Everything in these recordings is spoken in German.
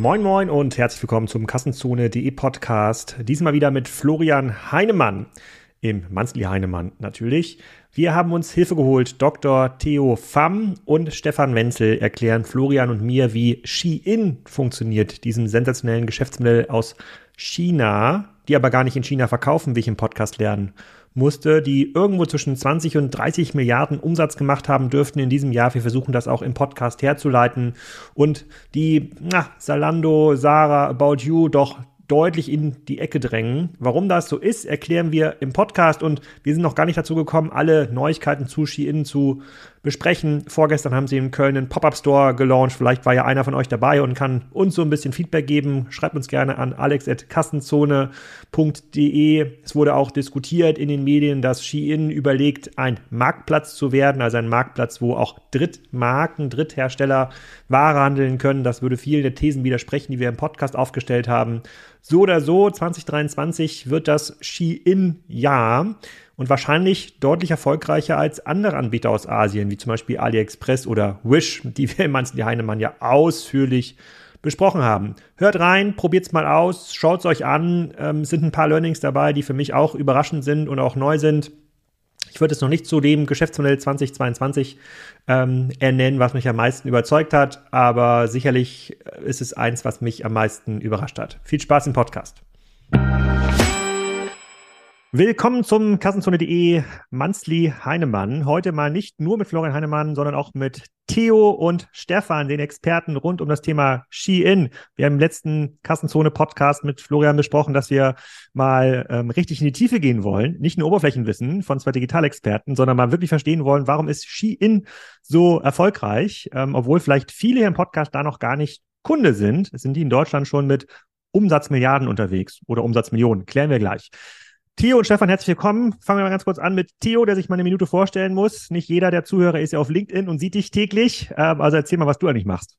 Moin Moin und herzlich willkommen zum Kassenzone.de Podcast. Diesmal wieder mit Florian Heinemann im Manzli Heinemann natürlich. Wir haben uns Hilfe geholt. Dr. Theo Pham und Stefan Wenzel erklären Florian und mir, wie Shein funktioniert, diesem sensationellen Geschäftsmodell aus China, die aber gar nicht in China verkaufen, wie ich im Podcast lernen musste, die irgendwo zwischen 20 und 30 Milliarden Umsatz gemacht haben dürften in diesem Jahr. Wir versuchen das auch im Podcast herzuleiten und die na, Salando, Sarah, About You doch deutlich in die Ecke drängen. Warum das so ist, erklären wir im Podcast und wir sind noch gar nicht dazu gekommen, alle Neuigkeiten zu Shein zu besprechen. Vorgestern haben sie in Köln einen Pop-Up-Store gelauncht. Vielleicht war ja einer von euch dabei und kann uns so ein bisschen Feedback geben. Schreibt uns gerne an alex.kassenzone.de. Es wurde auch diskutiert in den Medien, dass Shein überlegt, ein Marktplatz zu werden, also ein Marktplatz, wo auch Drittmarken, Dritthersteller Ware handeln können. Das würde vielen der Thesen widersprechen, die wir im Podcast aufgestellt haben. So oder so, 2023 wird das Shein-Jahr und wahrscheinlich deutlich erfolgreicher als andere Anbieter aus Asien, wie zum Beispiel AliExpress oder Wish, die wir im Manzli Heinemann ja ausführlich besprochen haben. Hört rein, probiert's mal aus, schaut's euch an. Ähm, sind ein paar Learnings dabei, die für mich auch überraschend sind und auch neu sind. Ich würde es noch nicht zu dem Geschäftsmodell 2022 ähm, ernennen, was mich am meisten überzeugt hat, aber sicherlich ist es eins, was mich am meisten überrascht hat. Viel Spaß im Podcast. Willkommen zum Kassenzone.de Manzli Heinemann. Heute mal nicht nur mit Florian Heinemann, sondern auch mit Theo und Stefan, den Experten rund um das Thema Ski-In. Wir haben im letzten Kassenzone-Podcast mit Florian besprochen, dass wir mal ähm, richtig in die Tiefe gehen wollen. Nicht nur Oberflächenwissen von zwei Digitalexperten, sondern mal wirklich verstehen wollen, warum ist Ski-In so erfolgreich, ähm, obwohl vielleicht viele hier im Podcast da noch gar nicht Kunde sind. Sind die in Deutschland schon mit Umsatzmilliarden unterwegs oder Umsatzmillionen? Klären wir gleich. Theo und Stefan, herzlich willkommen. Fangen wir mal ganz kurz an mit Theo, der sich mal eine Minute vorstellen muss. Nicht jeder der Zuhörer ist ja auf LinkedIn und sieht dich täglich. Ähm, also erzähl mal, was du eigentlich machst.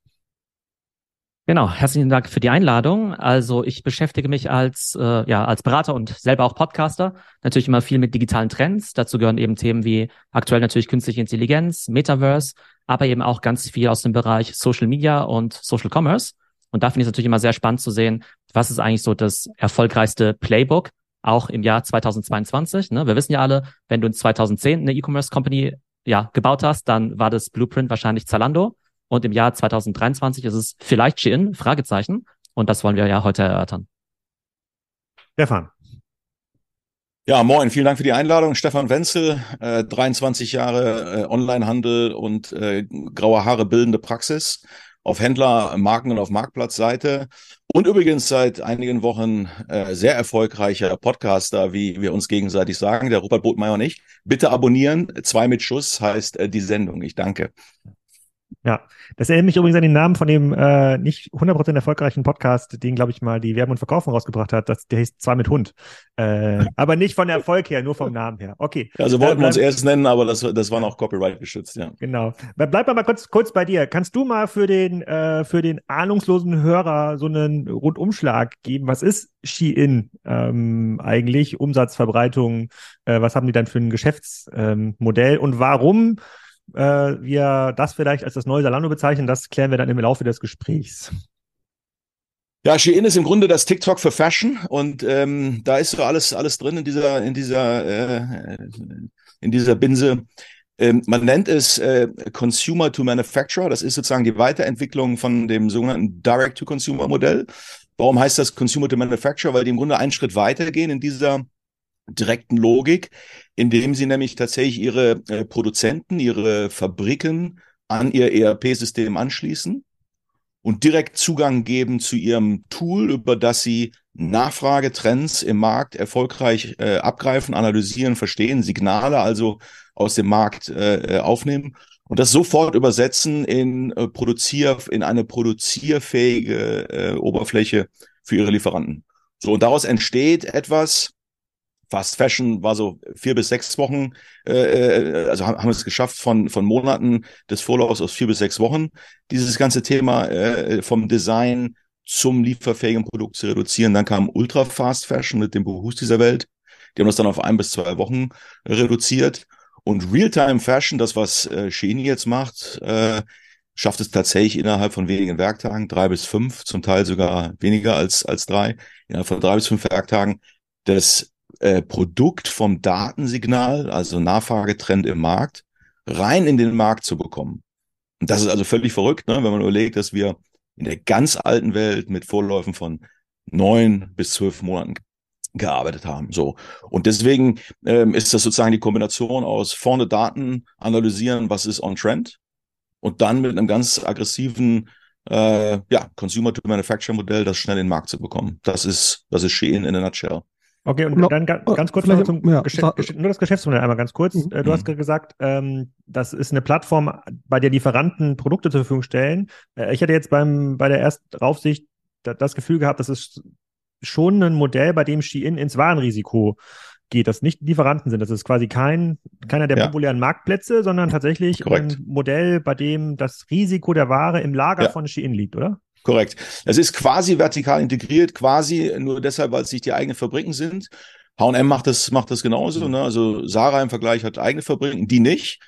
Genau, herzlichen Dank für die Einladung. Also ich beschäftige mich als, äh, ja, als Berater und selber auch Podcaster natürlich immer viel mit digitalen Trends. Dazu gehören eben Themen wie aktuell natürlich künstliche Intelligenz, Metaverse, aber eben auch ganz viel aus dem Bereich Social Media und Social Commerce. Und da finde ich es natürlich immer sehr spannend zu sehen, was ist eigentlich so das erfolgreichste Playbook, auch im Jahr 2022. Ne? Wir wissen ja alle, wenn du in 2010 eine E-Commerce Company ja, gebaut hast, dann war das Blueprint wahrscheinlich Zalando. Und im Jahr 2023 ist es vielleicht Shein, Fragezeichen. Und das wollen wir ja heute erörtern. Stefan. Ja, moin, vielen Dank für die Einladung. Stefan Wenzel, äh, 23 Jahre äh, Onlinehandel und äh, graue Haare bildende Praxis auf Händler, Marken und auf Marktplatzseite. Und übrigens seit einigen Wochen äh, sehr erfolgreicher Podcaster, wie wir uns gegenseitig sagen, der Robert Botmeier und ich. Bitte abonnieren. Zwei mit Schuss heißt äh, die Sendung. Ich danke. Ja, das erinnert mich übrigens an den Namen von dem äh, nicht 100% erfolgreichen Podcast, den, glaube ich, mal die Werbung und Verkaufen rausgebracht hat. Das, der heißt Zwei mit Hund. Äh, aber nicht von Erfolg her, nur vom Namen her. Okay. Also wollten äh, wir uns erst nennen, aber das, das war noch Copyright geschützt, ja. Genau. Bleib mal kurz, kurz bei dir. Kannst du mal für den, äh, für den ahnungslosen Hörer so einen Rundumschlag geben? Was ist Shein ähm, eigentlich? Umsatzverbreitung? Äh, was haben die dann für ein Geschäftsmodell? Ähm, und warum äh, wir das vielleicht als das neue Salando bezeichnen, das klären wir dann im Laufe des Gesprächs. Ja, Shein ist im Grunde das TikTok für Fashion und ähm, da ist so alles alles drin in dieser in dieser äh, in dieser Binse. Ähm, man nennt es äh, Consumer to Manufacturer. Das ist sozusagen die Weiterentwicklung von dem sogenannten Direct to Consumer Modell. Warum heißt das Consumer to Manufacturer? Weil die im Grunde einen Schritt weitergehen in dieser direkten Logik, indem sie nämlich tatsächlich ihre äh, Produzenten, ihre Fabriken an ihr ERP-System anschließen und direkt Zugang geben zu ihrem Tool, über das sie Nachfragetrends im Markt erfolgreich äh, abgreifen, analysieren, verstehen, Signale also aus dem Markt äh, aufnehmen und das sofort übersetzen in äh, produzier in eine produzierfähige äh, Oberfläche für ihre Lieferanten. So und daraus entsteht etwas, Fast Fashion war so vier bis sechs Wochen, äh, äh also haben, haben es geschafft von, von Monaten des Vorlaufs aus vier bis sechs Wochen, dieses ganze Thema äh, vom Design zum lieferfähigen Produkt zu reduzieren. Dann kam Ultra Fast Fashion mit dem Behus dieser Welt. Die haben das dann auf ein bis zwei Wochen reduziert. Und Realtime Fashion, das was äh, Shein jetzt macht, äh, schafft es tatsächlich innerhalb von wenigen Werktagen, drei bis fünf, zum Teil sogar weniger als, als drei, innerhalb von drei bis fünf Werktagen, das äh, Produkt vom Datensignal, also Nachfragetrend im Markt, rein in den Markt zu bekommen. Und das ist also völlig verrückt, ne? wenn man überlegt, dass wir in der ganz alten Welt mit Vorläufen von neun bis zwölf Monaten gearbeitet haben. So. Und deswegen ähm, ist das sozusagen die Kombination aus vorne Daten analysieren, was ist on trend, und dann mit einem ganz aggressiven äh, ja, Consumer-to-Manufacture-Modell das schnell in den Markt zu bekommen. Das ist, das ist Shein in a nutshell. Okay, und no, dann ganz kurz noch zum ja, Gesch nur das Geschäftsmodell einmal ganz kurz. Mhm. Du hast mhm. gesagt, ähm, das ist eine Plattform, bei der Lieferanten Produkte zur Verfügung stellen. Äh, ich hatte jetzt beim bei der ersten Draufsicht das Gefühl gehabt, das ist schon ein Modell, bei dem Shein ins Warenrisiko geht, das nicht Lieferanten sind. Das ist quasi kein, keiner der ja. populären Marktplätze, sondern tatsächlich Korrekt. ein Modell, bei dem das Risiko der Ware im Lager ja. von Shein liegt, oder? Korrekt. Es ist quasi vertikal integriert, quasi nur deshalb, weil es nicht die eigenen Fabriken sind. H&M macht das, macht das genauso. Ne? Also Sarah im Vergleich hat eigene Fabriken, die nicht.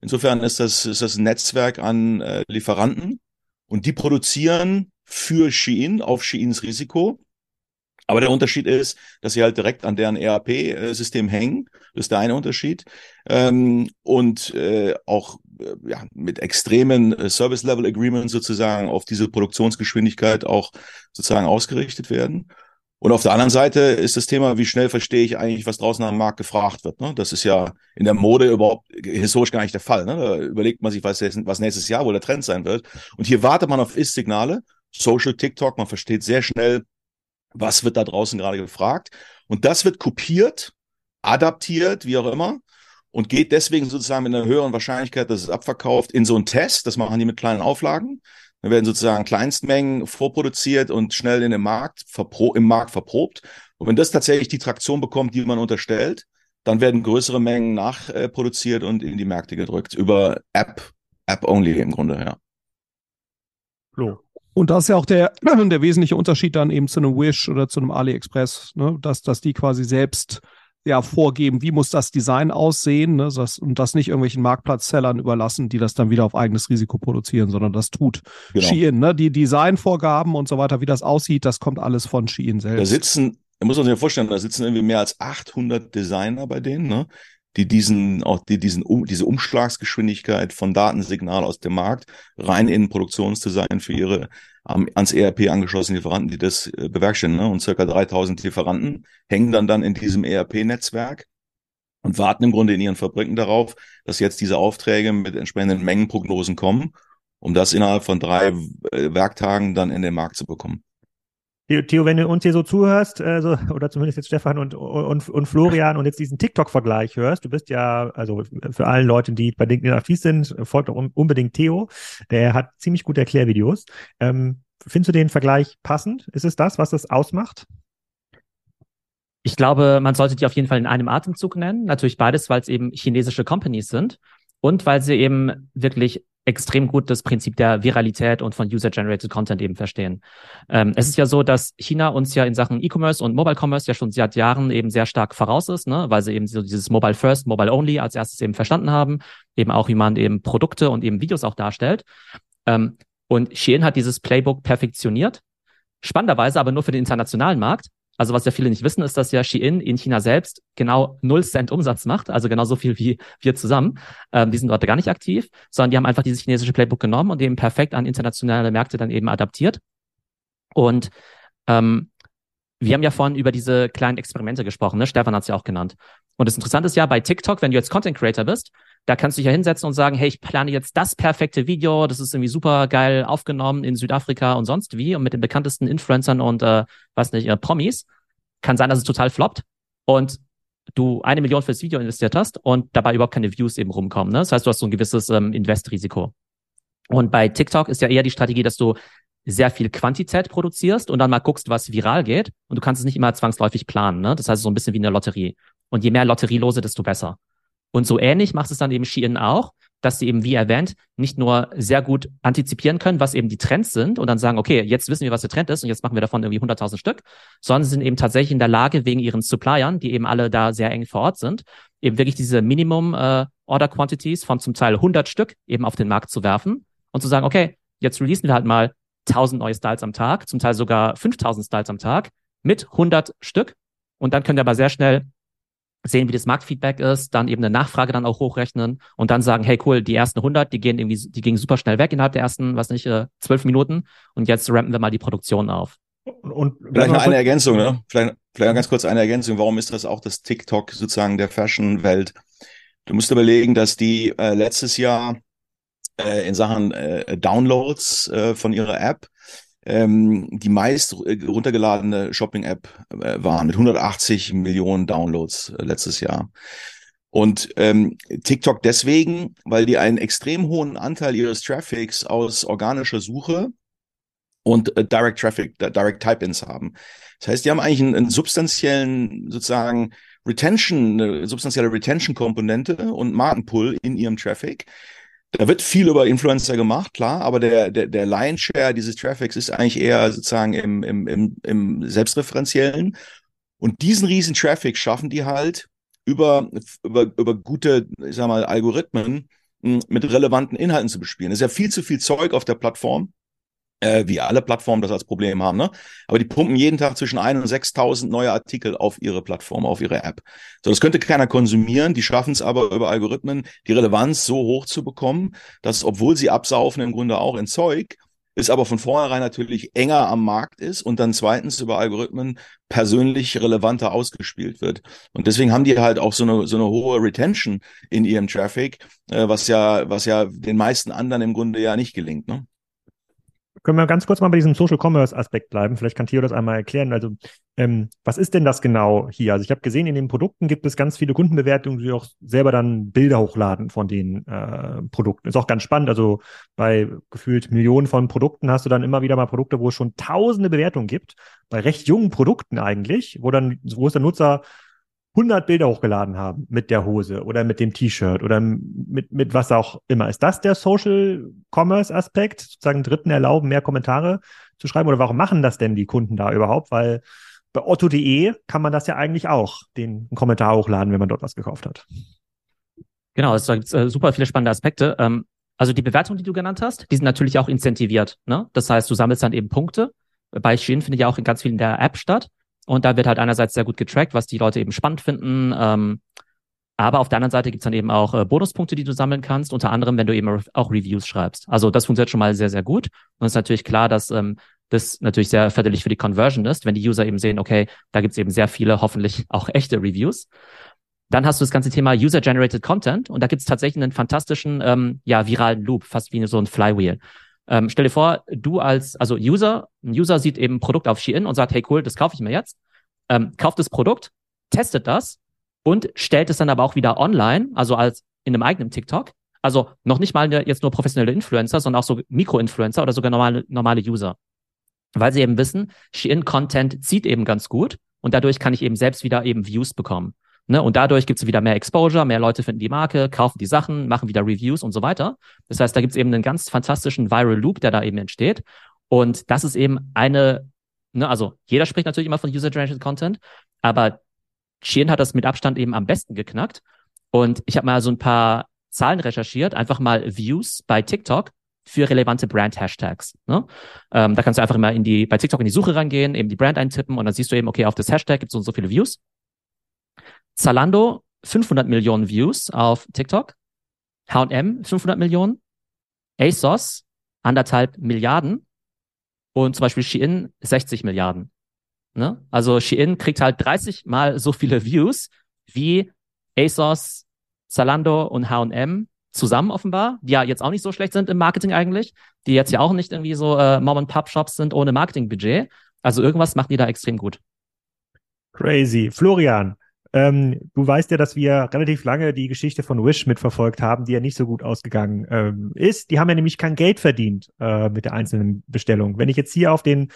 Insofern ist das, ist das ein Netzwerk an äh, Lieferanten und die produzieren für Shein auf Sheins Risiko aber der Unterschied ist, dass sie halt direkt an deren ERP-System hängen. Das ist der eine Unterschied. Ähm, und äh, auch äh, ja, mit extremen äh, Service-Level-Agreements sozusagen auf diese Produktionsgeschwindigkeit auch sozusagen ausgerichtet werden. Und auf der anderen Seite ist das Thema, wie schnell verstehe ich eigentlich, was draußen am Markt gefragt wird. Ne? Das ist ja in der Mode überhaupt historisch gar nicht der Fall. Ne? Da überlegt man sich, was, was nächstes Jahr wohl der Trend sein wird. Und hier wartet man auf Ist-Signale, Social TikTok, man versteht sehr schnell, was wird da draußen gerade gefragt. Und das wird kopiert, adaptiert, wie auch immer, und geht deswegen sozusagen mit einer höheren Wahrscheinlichkeit, dass es abverkauft, in so einen Test. Das machen die mit kleinen Auflagen. Dann werden sozusagen Kleinstmengen vorproduziert und schnell in den Markt, im Markt verprobt. Und wenn das tatsächlich die Traktion bekommt, die man unterstellt, dann werden größere Mengen nachproduziert und in die Märkte gedrückt. Über App, App-only im Grunde, ja. Flo. Und das ist ja auch der, der wesentliche Unterschied dann eben zu einem Wish oder zu einem AliExpress, ne? dass, dass die quasi selbst ja vorgeben, wie muss das Design aussehen ne? das, und das nicht irgendwelchen Marktplatzsellern überlassen, die das dann wieder auf eigenes Risiko produzieren, sondern das tut genau. Shein. Ne? Die Designvorgaben und so weiter, wie das aussieht, das kommt alles von Shein selbst. Da sitzen, da muss man sich ja vorstellen, da sitzen irgendwie mehr als 800 Designer bei denen, ne? Die diesen, auch die diesen, um, diese Umschlagsgeschwindigkeit von Datensignal aus dem Markt rein in Produktionsdesign für ihre um, ans ERP angeschlossenen Lieferanten, die das äh, bewerkstelligen. Ne? Und circa 3000 Lieferanten hängen dann dann in diesem ERP-Netzwerk und warten im Grunde in ihren Fabriken darauf, dass jetzt diese Aufträge mit entsprechenden Mengenprognosen kommen, um das innerhalb von drei äh, Werktagen dann in den Markt zu bekommen. Theo, wenn du uns hier so zuhörst, also, oder zumindest jetzt Stefan und, und, und Florian und jetzt diesen TikTok-Vergleich hörst, du bist ja, also für alle Leute, die bei LinkedIn aktiv sind, folgt auch unbedingt Theo. Der hat ziemlich gute Erklärvideos. Ähm, findest du den Vergleich passend? Ist es das, was das ausmacht? Ich glaube, man sollte die auf jeden Fall in einem Atemzug nennen. Natürlich beides, weil es eben chinesische Companies sind und weil sie eben wirklich extrem gut das Prinzip der Viralität und von User-Generated Content eben verstehen. Ähm, es ist ja so, dass China uns ja in Sachen E-Commerce und Mobile Commerce ja schon seit Jahren eben sehr stark voraus ist, ne? weil sie eben so dieses Mobile First, Mobile Only als erstes eben verstanden haben, eben auch wie man eben Produkte und eben Videos auch darstellt. Ähm, und Shein hat dieses Playbook perfektioniert, spannenderweise aber nur für den internationalen Markt. Also was ja viele nicht wissen, ist, dass ja Shein in China selbst genau null Cent Umsatz macht, also genauso viel wie wir zusammen. Ähm, die sind dort gar nicht aktiv, sondern die haben einfach dieses chinesische Playbook genommen und eben perfekt an internationale Märkte dann eben adaptiert. Und ähm, wir haben ja vorhin über diese kleinen Experimente gesprochen, ne? Stefan hat es ja auch genannt. Und das Interessante ist ja bei TikTok, wenn du jetzt Content Creator bist, da kannst du dich ja hinsetzen und sagen, hey, ich plane jetzt das perfekte Video, das ist irgendwie super geil aufgenommen in Südafrika und sonst wie und mit den bekanntesten Influencern und, äh, weiß nicht, äh, Promis. Kann sein, dass es total floppt und du eine Million fürs Video investiert hast und dabei überhaupt keine Views eben rumkommen. Ne? Das heißt, du hast so ein gewisses ähm, Investrisiko. Und bei TikTok ist ja eher die Strategie, dass du sehr viel Quantität produzierst und dann mal guckst, was viral geht. Und du kannst es nicht immer zwangsläufig planen. Ne? Das heißt, so ein bisschen wie eine Lotterie. Und je mehr Lotterielose, desto besser. Und so ähnlich macht es dann eben Shein auch, dass sie eben, wie erwähnt, nicht nur sehr gut antizipieren können, was eben die Trends sind und dann sagen, okay, jetzt wissen wir, was der Trend ist und jetzt machen wir davon irgendwie 100.000 Stück, sondern sie sind eben tatsächlich in der Lage, wegen ihren Suppliern, die eben alle da sehr eng vor Ort sind, eben wirklich diese Minimum äh, Order Quantities von zum Teil 100 Stück eben auf den Markt zu werfen und zu sagen, okay, jetzt releasen wir halt mal 1000 neue Styles am Tag, zum Teil sogar 5000 Styles am Tag mit 100 Stück. Und dann könnt ihr aber sehr schnell sehen, wie das Marktfeedback ist, dann eben eine Nachfrage dann auch hochrechnen und dann sagen, hey cool, die ersten 100, die gehen irgendwie, die gingen super schnell weg innerhalb der ersten, was nicht, äh, zwölf Minuten und jetzt rampen wir mal die Produktion auf. Und, vielleicht noch eine Ergänzung, ne? Vielleicht, vielleicht ganz kurz eine Ergänzung. Warum ist das auch das TikTok sozusagen der Fashion-Welt? Du musst überlegen, dass die äh, letztes Jahr äh, in Sachen äh, Downloads äh, von ihrer App ähm, die meist runtergeladene Shopping-App äh, waren mit 180 Millionen Downloads äh, letztes Jahr. Und ähm, TikTok deswegen, weil die einen extrem hohen Anteil ihres Traffics aus organischer Suche und äh, Direct Traffic, Direct Type-ins haben. Das heißt, die haben eigentlich einen, einen substanziellen sozusagen Retention, eine substanzielle Retention-Komponente und Markenpull in ihrem Traffic. Da wird viel über Influencer gemacht, klar, aber der, der, der Lion-Share dieses Traffics ist eigentlich eher sozusagen im, im, im, im Selbstreferenziellen. Und diesen riesen Traffic schaffen die halt über, über, über gute, ich sag mal, Algorithmen hm, mit relevanten Inhalten zu bespielen. Es ist ja viel zu viel Zeug auf der Plattform äh, wie alle Plattformen das als Problem haben, ne? Aber die pumpen jeden Tag zwischen 1 und 6.000 neue Artikel auf ihre Plattform, auf ihre App. So, das könnte keiner konsumieren. Die schaffen es aber über Algorithmen, die Relevanz so hoch zu bekommen, dass, obwohl sie absaufen, im Grunde auch in Zeug, ist aber von vornherein natürlich enger am Markt ist und dann zweitens über Algorithmen persönlich relevanter ausgespielt wird. Und deswegen haben die halt auch so eine, so eine hohe Retention in ihrem Traffic, äh, was ja, was ja den meisten anderen im Grunde ja nicht gelingt, ne? Können wir ganz kurz mal bei diesem Social Commerce Aspekt bleiben? Vielleicht kann Theo das einmal erklären. Also, ähm, was ist denn das genau hier? Also, ich habe gesehen, in den Produkten gibt es ganz viele Kundenbewertungen, die auch selber dann Bilder hochladen von den äh, Produkten. Ist auch ganz spannend. Also, bei gefühlt Millionen von Produkten hast du dann immer wieder mal Produkte, wo es schon tausende Bewertungen gibt. Bei recht jungen Produkten eigentlich, wo dann, wo es der Nutzer 100 Bilder hochgeladen haben mit der Hose oder mit dem T-Shirt oder mit, mit was auch immer. Ist das der Social Commerce Aspekt? Sozusagen Dritten erlauben, mehr Kommentare zu schreiben? Oder warum machen das denn die Kunden da überhaupt? Weil bei otto.de kann man das ja eigentlich auch, den Kommentar hochladen, wenn man dort was gekauft hat. Genau, es gibt äh, super viele spannende Aspekte. Ähm, also die Bewertungen, die du genannt hast, die sind natürlich auch incentiviert. Ne? Das heißt, du sammelst dann eben Punkte. Bei Shein findet ja auch ganz viel in der App statt. Und da wird halt einerseits sehr gut getrackt, was die Leute eben spannend finden. Ähm, aber auf der anderen Seite gibt's dann eben auch äh, Bonuspunkte, die du sammeln kannst, unter anderem, wenn du eben auch Reviews schreibst. Also das funktioniert schon mal sehr, sehr gut. Und es ist natürlich klar, dass ähm, das natürlich sehr förderlich für die Conversion ist, wenn die User eben sehen, okay, da gibt's eben sehr viele, hoffentlich auch echte Reviews. Dann hast du das ganze Thema User-Generated Content und da gibt's tatsächlich einen fantastischen, ähm, ja, viralen Loop, fast wie so ein Flywheel. Ähm, stell dir vor, du als, also User, ein User sieht eben ein Produkt auf Shein und sagt, hey cool, das kaufe ich mir jetzt. Ähm, kauft das Produkt, testet das und stellt es dann aber auch wieder online, also als in einem eigenen TikTok. Also noch nicht mal jetzt nur professionelle Influencer, sondern auch so Mikro-Influencer oder sogar normale, normale User. Weil sie eben wissen, Shein-Content zieht eben ganz gut und dadurch kann ich eben selbst wieder eben Views bekommen. Ne? Und dadurch gibt es wieder mehr Exposure, mehr Leute finden die Marke, kaufen die Sachen, machen wieder Reviews und so weiter. Das heißt, da gibt es eben einen ganz fantastischen Viral Loop, der da eben entsteht. Und das ist eben eine, ne, also jeder spricht natürlich immer von User-Generated Content, aber Shein hat das mit Abstand eben am besten geknackt. Und ich habe mal so ein paar Zahlen recherchiert, einfach mal Views bei TikTok für relevante Brand-Hashtags. Ne? Ähm, da kannst du einfach immer in die, bei TikTok in die Suche rangehen, eben die Brand eintippen und dann siehst du eben, okay, auf das Hashtag gibt es so und so viele Views. Zalando 500 Millionen Views auf TikTok, H&M 500 Millionen, ASOS anderthalb Milliarden und zum Beispiel Shein 60 Milliarden. Ne? Also Shein kriegt halt 30 mal so viele Views wie ASOS, Zalando und H&M zusammen offenbar, die ja jetzt auch nicht so schlecht sind im Marketing eigentlich, die jetzt ja auch nicht irgendwie so äh, Mom-and-Pop-Shops sind ohne Marketingbudget. Also irgendwas macht die da extrem gut. Crazy. Florian, ähm, du weißt ja, dass wir relativ lange die Geschichte von Wish mitverfolgt haben, die ja nicht so gut ausgegangen ähm, ist. Die haben ja nämlich kein Geld verdient äh, mit der einzelnen Bestellung. Wenn ich jetzt hier auf den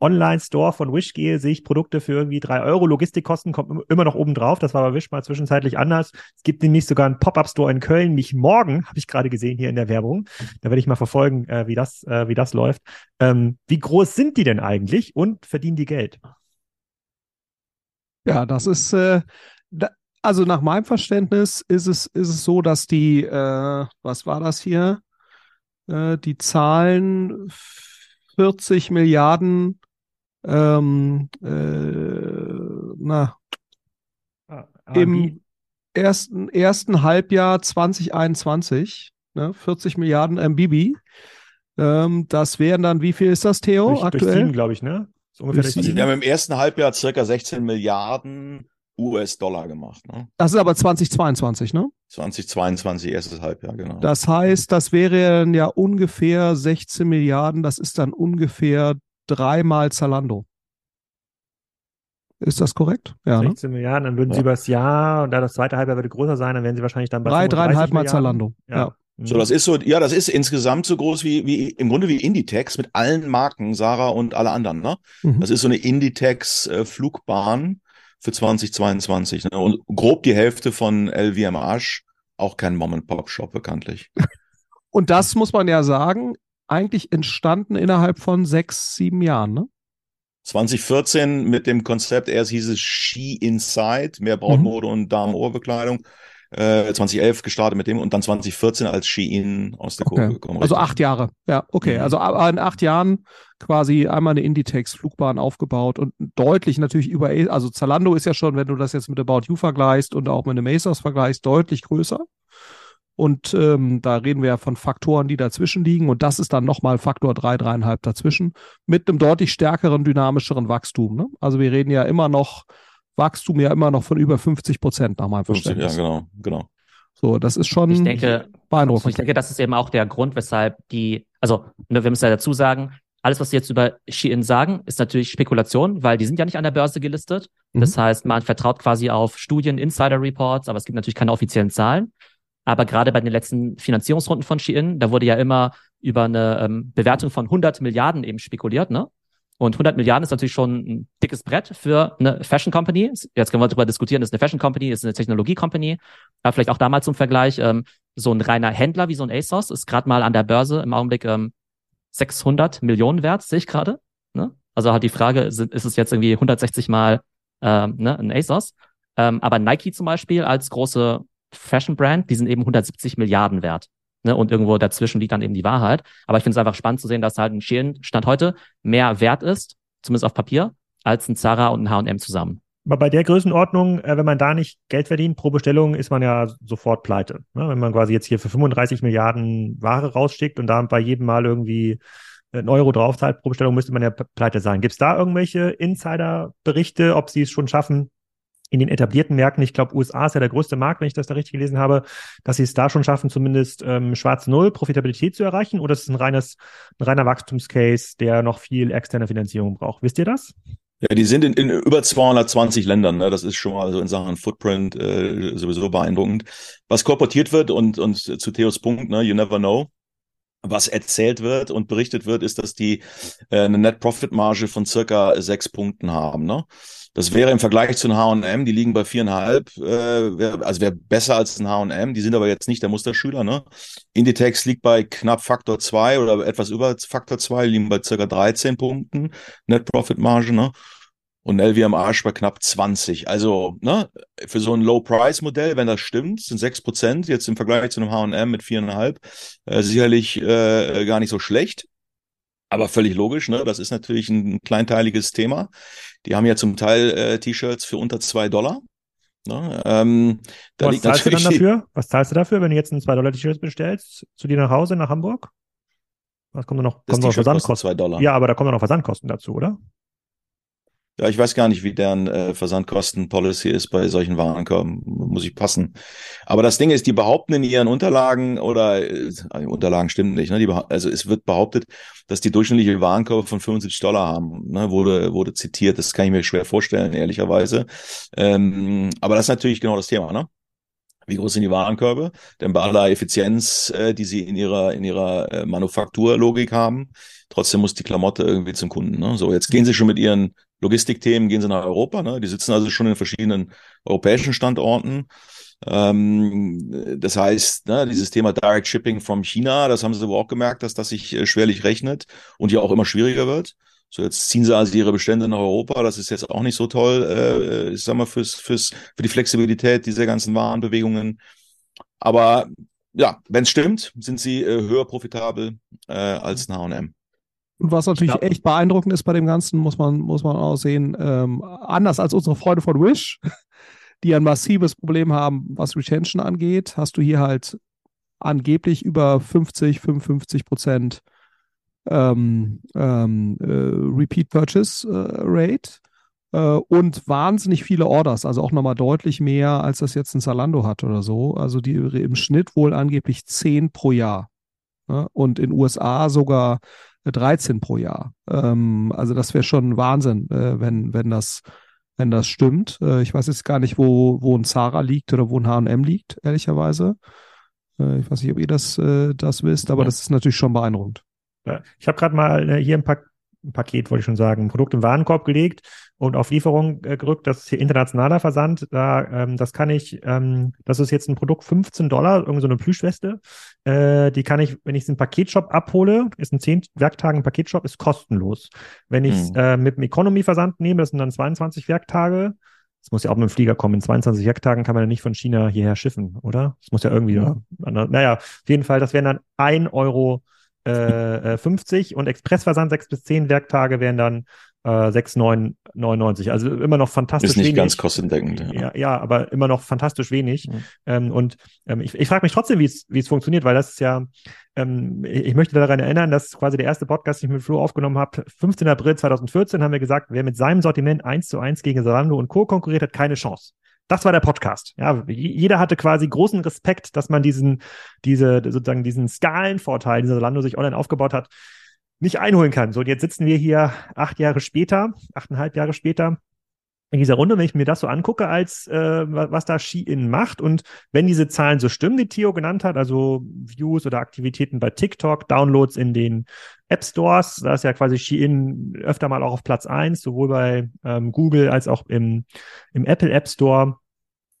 Online-Store von Wish gehe, sehe ich Produkte für irgendwie drei Euro. Logistikkosten kommt immer noch oben drauf. Das war bei Wish mal zwischenzeitlich anders. Es gibt nämlich sogar einen Pop-Up-Store in Köln. Mich morgen, habe ich gerade gesehen hier in der Werbung. Da werde ich mal verfolgen, äh, wie, das, äh, wie das läuft. Ähm, wie groß sind die denn eigentlich und verdienen die Geld? Ja, das ist, äh, da, also nach meinem Verständnis ist es, ist es so, dass die, äh, was war das hier? äh, die zahlen 40 Milliarden ähm, äh, na, ah, im ersten, ersten Halbjahr 2021, ne, 40 Milliarden MBB. Ähm, das wären dann, wie viel ist das, Theo, durch, aktuell? glaube ich, ne? So ungefähr also wir haben im ersten Halbjahr circa 16 Milliarden US-Dollar gemacht. Ne? Das ist aber 2022, ne? 2022, erstes Halbjahr, genau. Das heißt, das wäre ja ungefähr 16 Milliarden, das ist dann ungefähr dreimal Zalando. Ist das korrekt? Ja, 16 ne? Milliarden, dann würden ja. sie über das Jahr und da das zweite Halbjahr würde größer sein, dann wären sie wahrscheinlich dann bei drei, dreieinhalb Mal Zalando. Ja. ja. So, das ist so, ja, das ist insgesamt so groß wie, wie im Grunde wie Inditex mit allen Marken, Sarah und alle anderen. Ne? Mhm. Das ist so eine Inditex-Flugbahn äh, für 2022. Ne? Und grob die Hälfte von LVMH, auch kein Mom-and-Pop-Shop bekanntlich. Und das muss man ja sagen, eigentlich entstanden innerhalb von sechs, sieben Jahren, ne? 2014 mit dem Konzept, erst hieß es Ski Inside, mehr Brautmode mhm. und Damenohrbekleidung. Äh, 2011 gestartet mit dem und dann 2014 als Shein aus der okay. Kurve gekommen. Also acht Jahre. Ja, okay. Mhm. Also in acht Jahren quasi einmal eine Inditex-Flugbahn aufgebaut und deutlich natürlich über, also Zalando ist ja schon, wenn du das jetzt mit About You vergleichst und auch mit einem ASOS vergleichst, deutlich größer. Und ähm, da reden wir ja von Faktoren, die dazwischen liegen. Und das ist dann nochmal Faktor drei, dreieinhalb dazwischen mit einem deutlich stärkeren, dynamischeren Wachstum. Ne? Also wir reden ja immer noch, Wachstum ja immer noch von über 50 Prozent nach meinem 50, Verständnis. Ja, genau, genau. So, das ist schon ich denke, beeindruckend. Ich denke, das ist eben auch der Grund, weshalb die, also ne, wir müssen ja dazu sagen, alles, was sie jetzt über Shein sagen, ist natürlich Spekulation, weil die sind ja nicht an der Börse gelistet. Mhm. Das heißt, man vertraut quasi auf Studien, Insider Reports, aber es gibt natürlich keine offiziellen Zahlen. Aber gerade bei den letzten Finanzierungsrunden von Shein, da wurde ja immer über eine ähm, Bewertung von 100 Milliarden eben spekuliert, ne? Und 100 Milliarden ist natürlich schon ein dickes Brett für eine Fashion Company. Jetzt können wir darüber diskutieren, ist eine Fashion Company, ist eine Technologie Company. Aber vielleicht auch damals zum Vergleich, ähm, so ein reiner Händler wie so ein ASOS ist gerade mal an der Börse im Augenblick ähm, 600 Millionen wert, sehe ich gerade. Ne? Also halt die Frage, ist, ist es jetzt irgendwie 160 mal ähm, ne, ein ASOS? Ähm, aber Nike zum Beispiel als große Fashion Brand, die sind eben 170 Milliarden wert. Ne? Und irgendwo dazwischen liegt dann eben die Wahrheit. Aber ich finde es einfach spannend zu sehen, dass halt ein Shein Stand heute mehr wert ist, zumindest auf Papier, als ein Zara und ein H&M zusammen. Aber bei der Größenordnung, äh, wenn man da nicht Geld verdient pro Bestellung, ist man ja sofort pleite. Ne? Wenn man quasi jetzt hier für 35 Milliarden Ware rausschickt und da bei jedem Mal irgendwie einen Euro draufzahlt pro Bestellung, müsste man ja pleite sein. Gibt es da irgendwelche Insider-Berichte, ob sie es schon schaffen, in den etablierten Märkten, ich glaube, USA ist ja der größte Markt, wenn ich das da richtig gelesen habe, dass sie es da schon schaffen, zumindest ähm, schwarz Null Profitabilität zu erreichen? Oder ist es ein reines, ein reiner Wachstumscase, der noch viel externe Finanzierung braucht? Wisst ihr das? Ja, die sind in, in über 220 Ländern. Ne? Das ist schon mal so in Sachen Footprint äh, sowieso beeindruckend. Was korportiert wird und, und zu Theos Punkt, ne, you never know, was erzählt wird und berichtet wird, ist, dass die äh, eine Net Profit Marge von circa sechs Punkten haben. Ne? Das wäre im Vergleich zu den H&M, die liegen bei viereinhalb, äh, also wäre besser als ein H&M, die sind aber jetzt nicht der Musterschüler. Ne? Inditex liegt bei knapp Faktor zwei oder etwas über Faktor zwei, liegen bei circa 13 Punkten Net Profit Marge. Ne? und LVMH bei knapp 20. Also ne, für so ein Low-Price-Modell, wenn das stimmt, sind 6% jetzt im Vergleich zu einem H&M mit 4,5 äh, sicherlich äh, gar nicht so schlecht. Aber völlig logisch, ne? Das ist natürlich ein kleinteiliges Thema. Die haben ja zum Teil äh, T-Shirts für unter zwei Dollar. Ne? Ähm, da Was zahlst du dann dafür? Was zahlst du dafür, wenn du jetzt ein 2-Dollar-T-Shirt bestellst, zu dir nach Hause, nach Hamburg? Was kommt da noch? Das kommt noch Versandkosten? 2 Dollar. Ja, aber da kommen noch Versandkosten dazu, oder? Ja, ich weiß gar nicht, wie deren äh, Versandkosten-Policy ist bei solchen Warenkörben. Muss ich passen. Aber das Ding ist, die behaupten in ihren Unterlagen oder äh, Unterlagen stimmen nicht. Ne? Die, also es wird behauptet, dass die durchschnittliche Warenkorb von 75 Dollar haben. Ne? Wurde wurde zitiert. Das kann ich mir schwer vorstellen, ehrlicherweise. Ähm, aber das ist natürlich genau das Thema. Ne? Wie groß sind die Warenkörbe? Denn bei aller Effizienz, äh, die sie in ihrer in ihrer äh, Manufakturlogik haben, trotzdem muss die Klamotte irgendwie zum Kunden. Ne? So, jetzt gehen sie schon mit ihren Logistikthemen gehen sie nach Europa. Ne? Die sitzen also schon in verschiedenen europäischen Standorten. Ähm, das heißt, ne, dieses Thema Direct Shipping from China, das haben sie wohl auch gemerkt, dass das sich äh, schwerlich rechnet und ja auch immer schwieriger wird. So, jetzt ziehen sie also ihre Bestände nach Europa. Das ist jetzt auch nicht so toll, äh, ich sag mal, fürs, fürs, für die Flexibilität dieser ganzen Warenbewegungen. Aber ja, wenn es stimmt, sind sie äh, höher profitabel äh, als ein H&M. Und was natürlich glaub, echt beeindruckend ist bei dem Ganzen, muss man, muss man auch sehen, ähm, anders als unsere Freunde von Wish, die ein massives Problem haben, was Retention angeht, hast du hier halt angeblich über 50, 55 Prozent ähm, ähm, äh, Repeat Purchase äh, Rate äh, und wahnsinnig viele Orders, also auch nochmal deutlich mehr, als das jetzt ein Zalando hat oder so. Also die im Schnitt wohl angeblich 10 pro Jahr. Ne? Und in USA sogar 13 pro Jahr. Ähm, also das wäre schon Wahnsinn, äh, wenn, wenn das wenn das stimmt. Äh, ich weiß jetzt gar nicht, wo, wo ein Zara liegt oder wo ein H&M liegt, ehrlicherweise. Äh, ich weiß nicht, ob ihr das, äh, das wisst, aber ja. das ist natürlich schon beeindruckend. Ich habe gerade mal hier ein paar ein Paket, wollte ich schon sagen, ein Produkt im Warenkorb gelegt und auf Lieferung äh, gerückt. Das ist hier internationaler Versand. Da, ähm, das kann ich, ähm, das ist jetzt ein Produkt 15 Dollar, irgendwie so eine Plüschweste. Äh, die kann ich, wenn ich es im Paketshop abhole, ist ein 10 Werktagen Paketshop, ist kostenlos. Wenn ich es mhm. äh, mit dem Economy-Versand nehme, das sind dann 22 Werktage. Das muss ja auch mit dem Flieger kommen. In 22 Werktagen kann man ja nicht von China hierher schiffen, oder? Das muss ja irgendwie, mhm. naja, auf jeden Fall, das wären dann ein Euro äh, 50 äh, und Expressversand 6 bis 10 Werktage wären dann äh, 6,99. Also immer noch fantastisch wenig. Ist nicht wenig. ganz kostendeckend. Ja. ja. ja, aber immer noch fantastisch wenig. Mhm. Ähm, und ähm, ich, ich frage mich trotzdem, wie es funktioniert, weil das ist ja, ähm, ich, möchte daran erinnern, dass quasi der erste Podcast, den ich mit Flo aufgenommen habe, 15. April 2014 haben wir gesagt, wer mit seinem Sortiment 1 zu 1 gegen Zalando und Co. konkurriert, hat keine Chance. Das war der Podcast. Ja, jeder hatte quasi großen Respekt, dass man diesen, diese, sozusagen diesen Skalenvorteil, den Zalando sich online aufgebaut hat, nicht einholen kann. So, und jetzt sitzen wir hier acht Jahre später, achteinhalb Jahre später in dieser Runde, wenn ich mir das so angucke, als äh, was da Shein macht und wenn diese Zahlen so stimmen, die Theo genannt hat, also Views oder Aktivitäten bei TikTok, Downloads in den App Stores, da ist ja quasi Shein öfter mal auch auf Platz eins, sowohl bei ähm, Google als auch im, im Apple App Store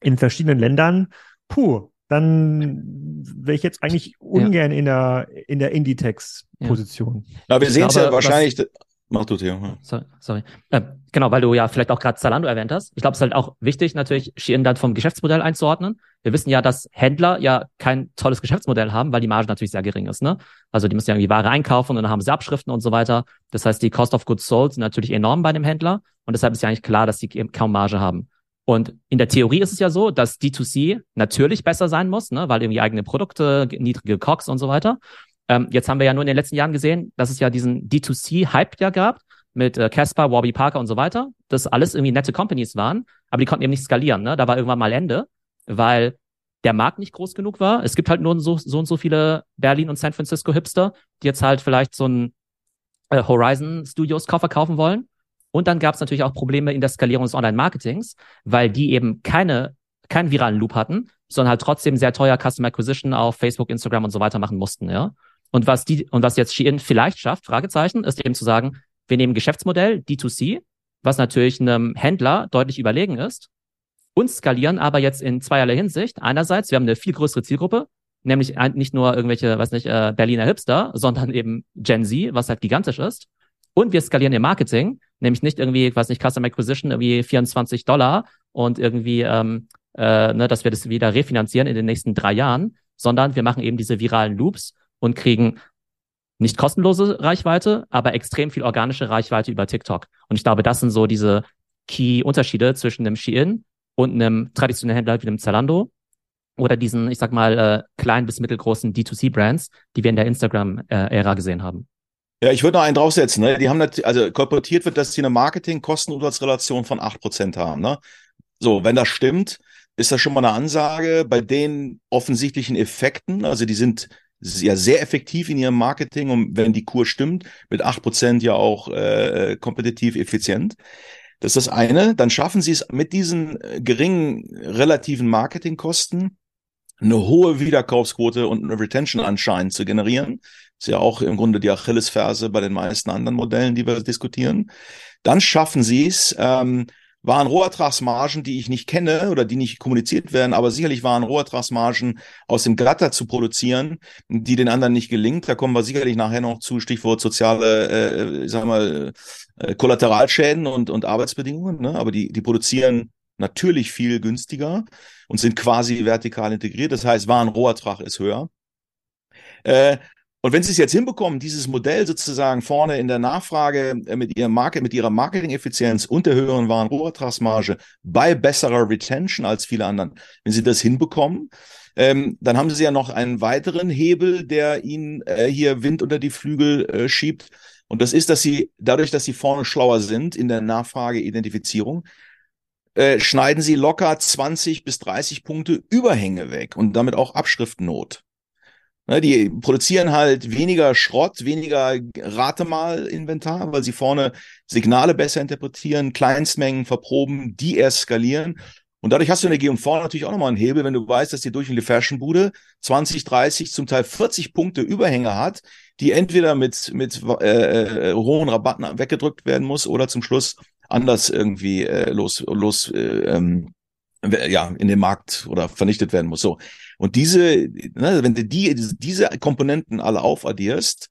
in verschiedenen Ländern. Puh, dann wäre ich jetzt eigentlich ungern ja. in der in der Inditex-Position. Ja. wir sehen es ja wahrscheinlich. Was, Mach du, Theo. Ja. Sorry. sorry. Äh, genau, weil du ja vielleicht auch gerade Zalando erwähnt hast. Ich glaube, es ist halt auch wichtig, natürlich Shein dann vom Geschäftsmodell einzuordnen. Wir wissen ja, dass Händler ja kein tolles Geschäftsmodell haben, weil die Marge natürlich sehr gering ist. Ne? Also die müssen ja irgendwie Ware einkaufen und dann haben sie Abschriften und so weiter. Das heißt, die Cost of Goods Sold sind natürlich enorm bei dem Händler und deshalb ist ja eigentlich klar, dass die kaum Marge haben. Und in der Theorie ist es ja so, dass D2C natürlich besser sein muss, ne, weil irgendwie eigene Produkte, niedrige COX und so weiter. Ähm, jetzt haben wir ja nur in den letzten Jahren gesehen, dass es ja diesen D2C-Hype ja gab mit äh, Casper, äh, Warby Parker und so weiter, dass alles irgendwie nette Companies waren, aber die konnten eben nicht skalieren. Ne? Da war irgendwann mal Ende, weil der Markt nicht groß genug war. Es gibt halt nur so, so und so viele Berlin und San Francisco Hipster, die jetzt halt vielleicht so ein äh, Horizon Studios Koffer kaufen wollen. Und dann gab es natürlich auch Probleme in der Skalierung des Online-Marketings, weil die eben keine, keinen viralen Loop hatten, sondern halt trotzdem sehr teuer Customer Acquisition auf Facebook, Instagram und so weiter machen mussten, ja. Und was die, und was jetzt Shein vielleicht schafft, Fragezeichen, ist eben zu sagen, wir nehmen Geschäftsmodell D2C, was natürlich einem Händler deutlich überlegen ist, und skalieren aber jetzt in zweierlei Hinsicht. Einerseits, wir haben eine viel größere Zielgruppe, nämlich nicht nur irgendwelche, weiß nicht, äh, Berliner Hipster, sondern eben Gen Z, was halt gigantisch ist. Und wir skalieren ihr Marketing, nämlich nicht irgendwie, ich weiß nicht, Custom Acquisition irgendwie 24 Dollar und irgendwie, ähm, äh, ne, dass wir das wieder refinanzieren in den nächsten drei Jahren, sondern wir machen eben diese viralen Loops und kriegen nicht kostenlose Reichweite, aber extrem viel organische Reichweite über TikTok. Und ich glaube, das sind so diese Key-Unterschiede zwischen einem Shein und einem traditionellen Händler wie einem Zalando oder diesen, ich sag mal, äh, kleinen bis mittelgroßen D2C-Brands, die wir in der Instagram-Ära gesehen haben. Ja, ich würde noch einen draufsetzen. Ne? Die haben natürlich, also kolportiert wird, dass sie eine Marketing-Kosten-Umsatzrelation von acht Prozent haben. Ne? So, wenn das stimmt, ist das schon mal eine Ansage bei den offensichtlichen Effekten. Also die sind ja sehr effektiv in ihrem Marketing und wenn die Kur stimmt, mit acht Prozent ja auch äh, kompetitiv effizient. Das ist das eine. Dann schaffen sie es mit diesen äh, geringen relativen Marketingkosten eine hohe Wiederkaufsquote und eine Retention anscheinend zu generieren. Ist ja auch im Grunde die Achillesferse bei den meisten anderen Modellen, die wir diskutieren. Dann schaffen sie es, ähm, waren Rohertragsmargen, die ich nicht kenne oder die nicht kommuniziert werden, aber sicherlich waren Rohertragsmargen aus dem Glatter zu produzieren, die den anderen nicht gelingt. Da kommen wir sicherlich nachher noch zu, Stichwort soziale, äh, sag mal, äh, Kollateralschäden und, und Arbeitsbedingungen. Ne? Aber die, die produzieren natürlich viel günstiger und sind quasi vertikal integriert. Das heißt, Warenrohertrag ist höher. Äh, und wenn Sie es jetzt hinbekommen, dieses Modell sozusagen vorne in der Nachfrage äh, mit, ihrem Market, mit ihrer Marketing-Effizienz und der höheren Warenrohertragsmarge bei besserer Retention als viele anderen, wenn Sie das hinbekommen, ähm, dann haben Sie ja noch einen weiteren Hebel, der Ihnen äh, hier Wind unter die Flügel äh, schiebt. Und das ist, dass Sie dadurch, dass Sie vorne schlauer sind in der Nachfrageidentifizierung, äh, schneiden Sie locker 20 bis 30 Punkte Überhänge weg und damit auch Abschriftnot. Ne, die produzieren halt weniger Schrott, weniger Ratemal-Inventar, weil sie vorne Signale besser interpretieren, Kleinstmengen verproben, deeskalieren. Und dadurch hast du in der G&V natürlich auch nochmal einen Hebel, wenn du weißt, dass die durchschnittliche Fashionbude 20, 30, zum Teil 40 Punkte Überhänge hat, die entweder mit, mit äh, äh, hohen Rabatten weggedrückt werden muss oder zum Schluss anders irgendwie äh, los, los äh, ähm, ja, in den Markt oder vernichtet werden muss. So. Und diese, ne, wenn du die, diese Komponenten alle aufaddierst,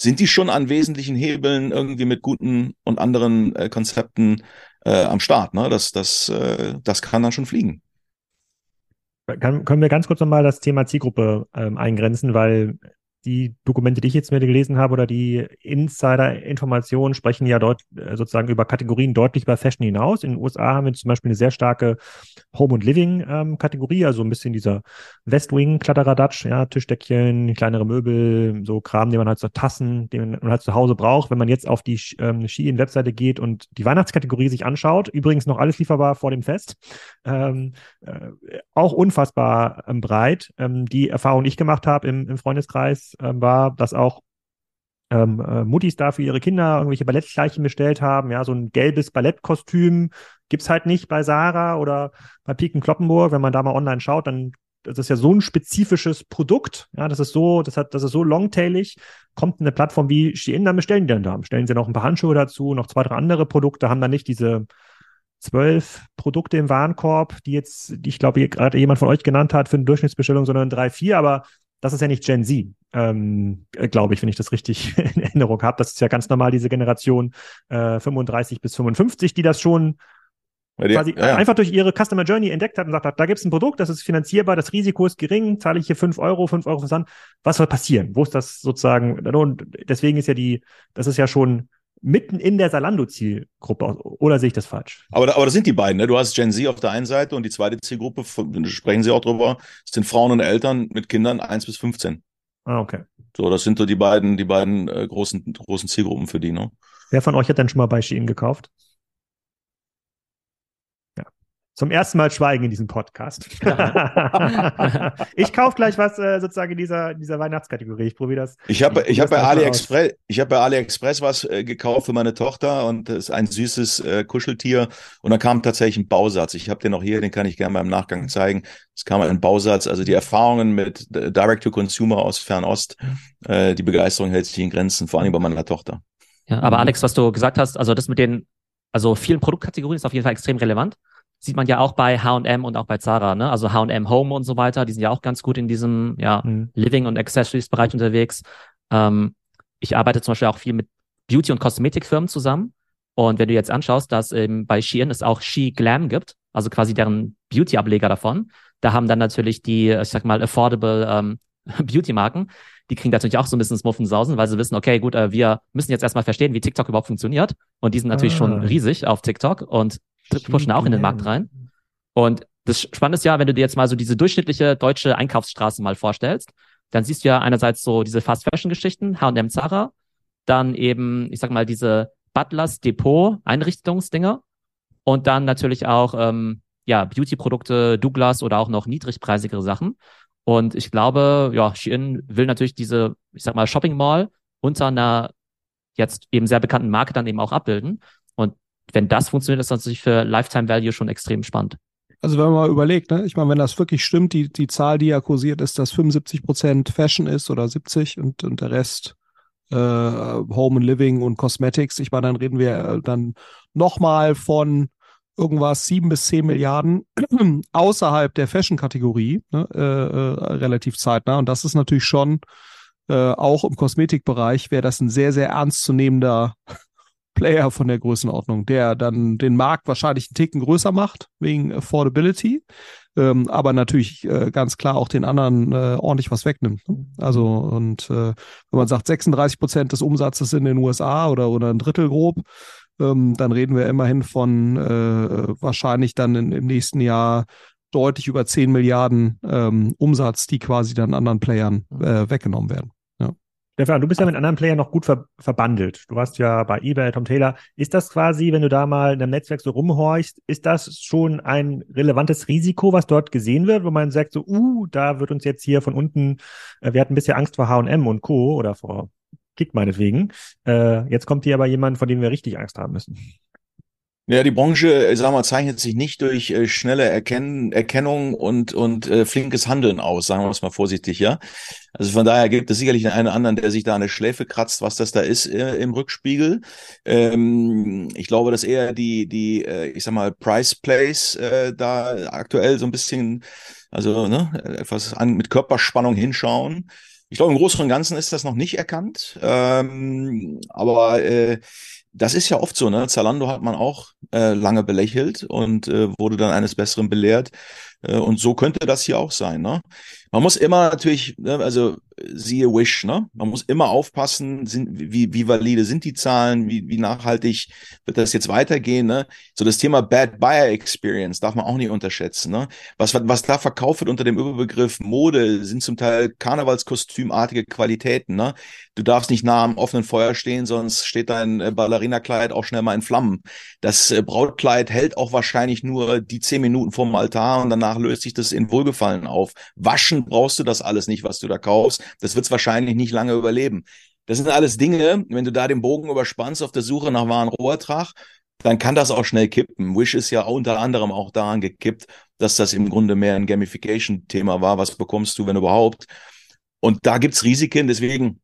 sind die schon an wesentlichen Hebeln irgendwie mit guten und anderen äh, Konzepten äh, am Start. Ne? Das, das, äh, das kann dann schon fliegen. Kann, können wir ganz kurz nochmal das Thema Zielgruppe ähm, eingrenzen, weil die Dokumente, die ich jetzt mir gelesen habe oder die Insider-Informationen sprechen ja dort äh, sozusagen über Kategorien deutlich bei Fashion hinaus. In den USA haben wir zum Beispiel eine sehr starke Home- und Living-Kategorie, also ein bisschen dieser West-Wing-Kladderadatsch, ja, Tischdeckchen, kleinere Möbel, so Kram, den man halt so Tassen, den man halt zu Hause braucht. Wenn man jetzt auf die ähm, Shein-Webseite geht und die Weihnachtskategorie sich anschaut, übrigens noch alles lieferbar vor dem Fest, ähm, äh, auch unfassbar ähm, breit. Ähm, die Erfahrung, die ich gemacht habe im, im Freundeskreis, ähm, war, dass auch ähm, äh, Muttis da für ihre Kinder irgendwelche Ballettkleidchen bestellt haben. Ja, so ein gelbes Ballettkostüm gibt's halt nicht bei Sarah oder bei Piken Kloppenburg. Wenn man da mal online schaut, dann das ist ja so ein spezifisches Produkt. Ja, das ist so, das hat, das ist so longtailig. Kommt eine Plattform wie Shein, dann bestellen die dann da. Stellen sie noch ein paar Handschuhe dazu, noch zwei, drei andere Produkte, haben dann nicht diese zwölf Produkte im Warenkorb, die jetzt, die ich glaube, gerade jemand von euch genannt hat für eine Durchschnittsbestellung, sondern drei, vier, aber das ist ja nicht Gen Z, ähm, glaube ich, wenn ich das richtig in Erinnerung habe. Das ist ja ganz normal diese Generation äh, 35 bis 55, die das schon die, quasi ja, einfach durch ihre Customer Journey entdeckt hat und sagt hat, da gibt es ein Produkt, das ist finanzierbar, das Risiko ist gering, zahle ich hier fünf Euro, fünf Euro Versand. Was soll passieren? Wo ist das sozusagen? Und deswegen ist ja die, das ist ja schon mitten in der Salando-Zielgruppe. Oder sehe ich das falsch? Aber, aber das sind die beiden. Ne? Du hast Gen Z auf der einen Seite und die zweite Zielgruppe, sprechen Sie auch drüber, sind Frauen und Eltern mit Kindern 1 bis 15. Ah, okay. So, das sind so die beiden, die beiden äh, großen, großen Zielgruppen für die. Ne? Wer von euch hat denn schon mal bei Shein gekauft? Zum ersten Mal schweigen in diesem Podcast. ich kaufe gleich was äh, sozusagen in dieser, in dieser Weihnachtskategorie. Ich probiere das. Ich habe ich hab bei AliExpress, ich habe bei AliExpress was äh, gekauft für meine Tochter und das ist ein süßes äh, Kuscheltier. Und dann kam tatsächlich ein Bausatz. Ich habe den noch hier, den kann ich gerne mal im Nachgang zeigen. Es kam ein Bausatz. Also die Erfahrungen mit Direct-to-Consumer aus Fernost, äh, die Begeisterung hält sich in Grenzen, vor allem bei meiner Tochter. Ja, aber Alex, was du gesagt hast, also das mit den, also vielen Produktkategorien ist auf jeden Fall extrem relevant sieht man ja auch bei H&M und auch bei Zara, ne? Also H&M Home und so weiter, die sind ja auch ganz gut in diesem ja, mhm. Living- und Accessories-Bereich unterwegs. Ähm, ich arbeite zum Beispiel auch viel mit Beauty- und Kosmetikfirmen zusammen. Und wenn du jetzt anschaust, dass ähm, bei Shein es auch She Glam gibt, also quasi deren Beauty-Ableger davon, da haben dann natürlich die, ich sag mal, affordable ähm, Beauty-Marken, die kriegen natürlich auch so ein bisschen das Muffensausen, weil sie wissen, okay, gut, äh, wir müssen jetzt erstmal verstehen, wie TikTok überhaupt funktioniert. Und die sind natürlich ah. schon riesig auf TikTok und pushen auch in den Markt rein. Und das Spannende ist ja, wenn du dir jetzt mal so diese durchschnittliche deutsche Einkaufsstraße mal vorstellst, dann siehst du ja einerseits so diese Fast Fashion Geschichten, H&M Zara, dann eben, ich sag mal, diese Butlers Depot Einrichtungsdinger und dann natürlich auch, ähm, ja, Beauty-Produkte, Douglas oder auch noch niedrigpreisigere Sachen. Und ich glaube, ja, Shein will natürlich diese, ich sag mal, Shopping Mall unter einer jetzt eben sehr bekannten Marke dann eben auch abbilden wenn das funktioniert, ist das natürlich für Lifetime Value schon extrem spannend. Also wenn man mal überlegt, ne, ich meine, wenn das wirklich stimmt, die, die Zahl, die ja kursiert ist, dass 75 Prozent Fashion ist oder 70 und, und der Rest äh, Home and Living und Cosmetics, ich meine, dann reden wir äh, dann nochmal von irgendwas sieben bis zehn Milliarden außerhalb der Fashion-Kategorie, ne, äh, äh, relativ zeitnah. Und das ist natürlich schon äh, auch im Kosmetikbereich wäre das ein sehr, sehr ernstzunehmender Player von der Größenordnung, der dann den Markt wahrscheinlich einen Ticken größer macht, wegen Affordability, ähm, aber natürlich äh, ganz klar auch den anderen äh, ordentlich was wegnimmt. Ne? Also, und äh, wenn man sagt, 36 Prozent des Umsatzes in den USA oder, oder ein Drittel grob, ähm, dann reden wir immerhin von äh, wahrscheinlich dann in, im nächsten Jahr deutlich über 10 Milliarden ähm, Umsatz, die quasi dann anderen Playern äh, weggenommen werden. Stefan, du bist ja mit anderen Playern noch gut ver verbandelt. Du warst ja bei eBay, Tom Taylor. Ist das quasi, wenn du da mal in einem Netzwerk so rumhorchst, ist das schon ein relevantes Risiko, was dort gesehen wird, wo man sagt so, uh, da wird uns jetzt hier von unten, äh, wir hatten bisher Angst vor H&M und Co. oder vor Kick meinetwegen. Äh, jetzt kommt hier aber jemand, vor dem wir richtig Angst haben müssen. Ja, die Branche, äh, wir mal, zeichnet sich nicht durch äh, schnelle Erkennen, Erkennung und, und äh, flinkes Handeln aus, sagen wir es mal vorsichtig, ja. Also von daher gibt es sicherlich einen oder anderen, der sich da eine Schläfe kratzt, was das da ist äh, im Rückspiegel. Ähm, ich glaube, dass eher die, die, äh, ich sag mal, Price Plays äh, da aktuell so ein bisschen, also ne, etwas an, mit Körperspannung hinschauen. Ich glaube, im Großen und Ganzen ist das noch nicht erkannt. Ähm, aber äh, das ist ja oft so, ne? Zalando hat man auch äh, lange belächelt und äh, wurde dann eines Besseren belehrt. Äh, und so könnte das hier auch sein, ne? Man muss immer natürlich, ne, also siehe Wish, ne? Man muss immer aufpassen, sind, wie, wie valide sind die Zahlen, wie, wie nachhaltig wird das jetzt weitergehen, ne? So das Thema Bad Buyer Experience darf man auch nicht unterschätzen, ne? Was, was da verkauft wird unter dem Überbegriff Mode, sind zum Teil Karnevalskostümartige Qualitäten, ne? Du darfst nicht nah am offenen Feuer stehen, sonst steht dein äh, Ballerina-Kleid auch schnell mal in Flammen. Das äh, Brautkleid hält auch wahrscheinlich nur die zehn Minuten vorm Altar und danach löst sich das in Wohlgefallen auf. Waschen brauchst du das alles nicht, was du da kaufst das wird es wahrscheinlich nicht lange überleben. Das sind alles Dinge, wenn du da den Bogen überspannst auf der Suche nach wahren Rohrtrag, dann kann das auch schnell kippen. Wish ist ja unter anderem auch daran gekippt, dass das im Grunde mehr ein Gamification-Thema war. Was bekommst du, wenn überhaupt? Und da gibt's Risiken, deswegen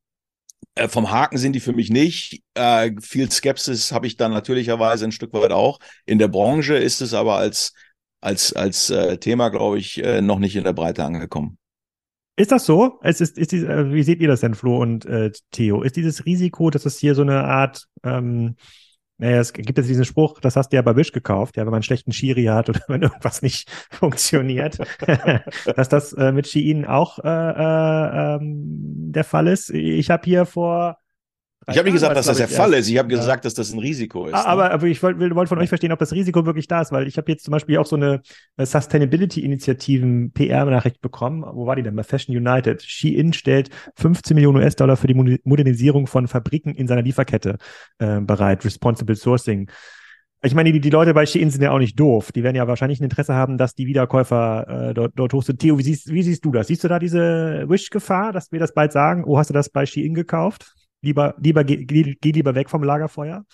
äh, vom Haken sind die für mich nicht. Äh, viel Skepsis habe ich dann natürlicherweise ein Stück weit auch. In der Branche ist es aber als, als, als äh, Thema, glaube ich, äh, noch nicht in der Breite angekommen. Ist das so? Es ist, ist die, äh, wie seht ihr das denn, Flo und äh, Theo? Ist dieses Risiko, dass es hier so eine Art, ähm, naja, es gibt jetzt diesen Spruch, das hast du ja bei Wish gekauft, ja, wenn man einen schlechten Schiri hat oder wenn irgendwas nicht funktioniert, dass das äh, mit Shein auch äh, äh, ähm, der Fall ist. Ich habe hier vor ich habe nicht gesagt, dass das der Fall ist. Ich habe gesagt, dass das ein Risiko ist. Ah, aber, ne? aber ich wollte wollt von euch verstehen, ob das Risiko wirklich da ist, weil ich habe jetzt zum Beispiel auch so eine Sustainability-Initiativen PR-Nachricht bekommen. Wo war die denn? Bei Fashion United. Shein stellt 15 Millionen US-Dollar für die Modernisierung von Fabriken in seiner Lieferkette äh, bereit. Responsible Sourcing. Ich meine, die, die Leute bei Shein sind ja auch nicht doof. Die werden ja wahrscheinlich ein Interesse haben, dass die Wiederkäufer äh, dort, dort hoch sind. Theo, wie siehst, wie siehst du das? Siehst du da diese Wish-Gefahr, dass wir das bald sagen? Oh, hast du das bei Shein gekauft? Lieber, lieber geh, geh lieber weg vom Lagerfeuer?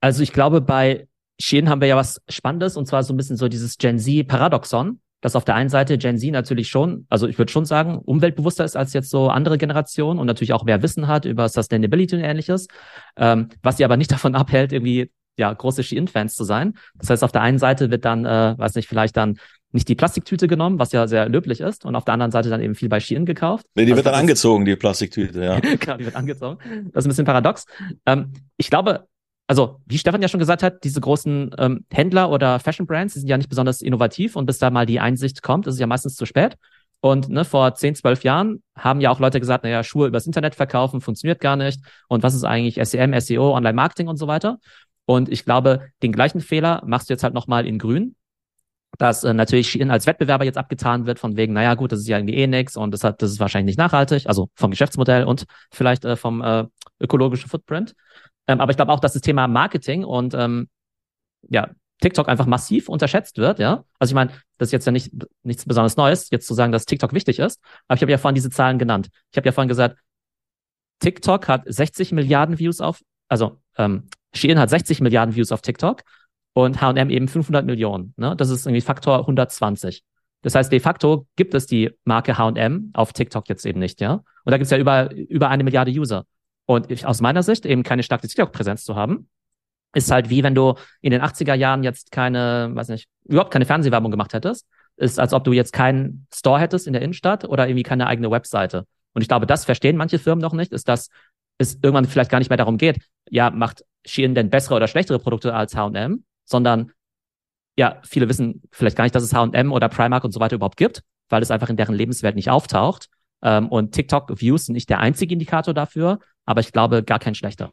Also ich glaube, bei Shein haben wir ja was Spannendes und zwar so ein bisschen so dieses Gen Z-Paradoxon, dass auf der einen Seite Gen Z natürlich schon, also ich würde schon sagen, umweltbewusster ist als jetzt so andere Generationen und natürlich auch mehr Wissen hat über Sustainability und ähnliches, ähm, was sie aber nicht davon abhält, irgendwie ja große Shein-Fans zu sein. Das heißt, auf der einen Seite wird dann, äh, weiß nicht, vielleicht dann nicht die Plastiktüte genommen, was ja sehr löblich ist, und auf der anderen Seite dann eben viel bei Shein gekauft. Nee, die also wird dann angezogen, die Plastiktüte, ja. genau, die wird angezogen. Das ist ein bisschen paradox. Ähm, ich glaube, also wie Stefan ja schon gesagt hat, diese großen ähm, Händler oder Fashion Brands, die sind ja nicht besonders innovativ und bis da mal die Einsicht kommt, ist es ja meistens zu spät. Und ne, vor 10, 12 Jahren haben ja auch Leute gesagt, naja, Schuhe übers Internet verkaufen funktioniert gar nicht. Und was ist eigentlich SEM, SEO, Online-Marketing und so weiter? Und ich glaube, den gleichen Fehler machst du jetzt halt nochmal in Grün dass äh, natürlich Shein als Wettbewerber jetzt abgetan wird, von wegen, naja gut, das ist ja irgendwie eh nix und das, hat, das ist wahrscheinlich nicht nachhaltig, also vom Geschäftsmodell und vielleicht äh, vom äh, ökologischen Footprint. Ähm, aber ich glaube auch, dass das Thema Marketing und ähm, ja, TikTok einfach massiv unterschätzt wird, ja. Also ich meine, das ist jetzt ja nicht nichts besonders Neues, jetzt zu sagen, dass TikTok wichtig ist, aber ich habe ja vorhin diese Zahlen genannt. Ich habe ja vorhin gesagt, TikTok hat 60 Milliarden Views auf, also ähm, Shein hat 60 Milliarden Views auf TikTok und H&M eben 500 Millionen. Ne? Das ist irgendwie Faktor 120. Das heißt, de facto gibt es die Marke H&M auf TikTok jetzt eben nicht, ja. Und da gibt es ja über, über eine Milliarde User. Und ich, aus meiner Sicht eben keine starke TikTok-Präsenz zu haben, ist halt wie wenn du in den 80er Jahren jetzt keine, weiß nicht, überhaupt keine Fernsehwerbung gemacht hättest. Ist, als ob du jetzt keinen Store hättest in der Innenstadt oder irgendwie keine eigene Webseite. Und ich glaube, das verstehen manche Firmen noch nicht, ist, dass es irgendwann vielleicht gar nicht mehr darum geht, ja, macht Shein denn bessere oder schlechtere Produkte als H&M, sondern ja, viele wissen vielleicht gar nicht, dass es H&M oder Primark und so weiter überhaupt gibt, weil es einfach in deren Lebenswelt nicht auftaucht. Ähm, und TikTok-Views sind nicht der einzige Indikator dafür, aber ich glaube, gar kein schlechter.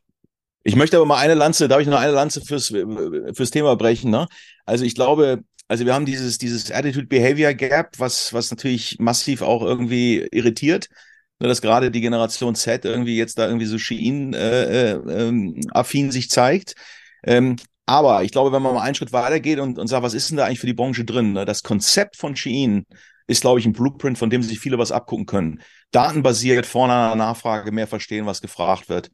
Ich möchte aber mal eine Lanze, darf ich noch eine Lanze fürs, fürs Thema brechen, ne? Also ich glaube, also wir haben dieses, dieses Attitude-Behavior Gap, was, was natürlich massiv auch irgendwie irritiert, ne, dass gerade die Generation Z irgendwie jetzt da irgendwie so Shein äh, äh, ähm, sich zeigt. Ähm, aber ich glaube, wenn man mal einen Schritt weitergeht und, und sagt, was ist denn da eigentlich für die Branche drin? Ne? Das Konzept von Shein ist, glaube ich, ein Blueprint, von dem sich viele was abgucken können. Datenbasiert, vorne an der Nachfrage mehr verstehen, was gefragt wird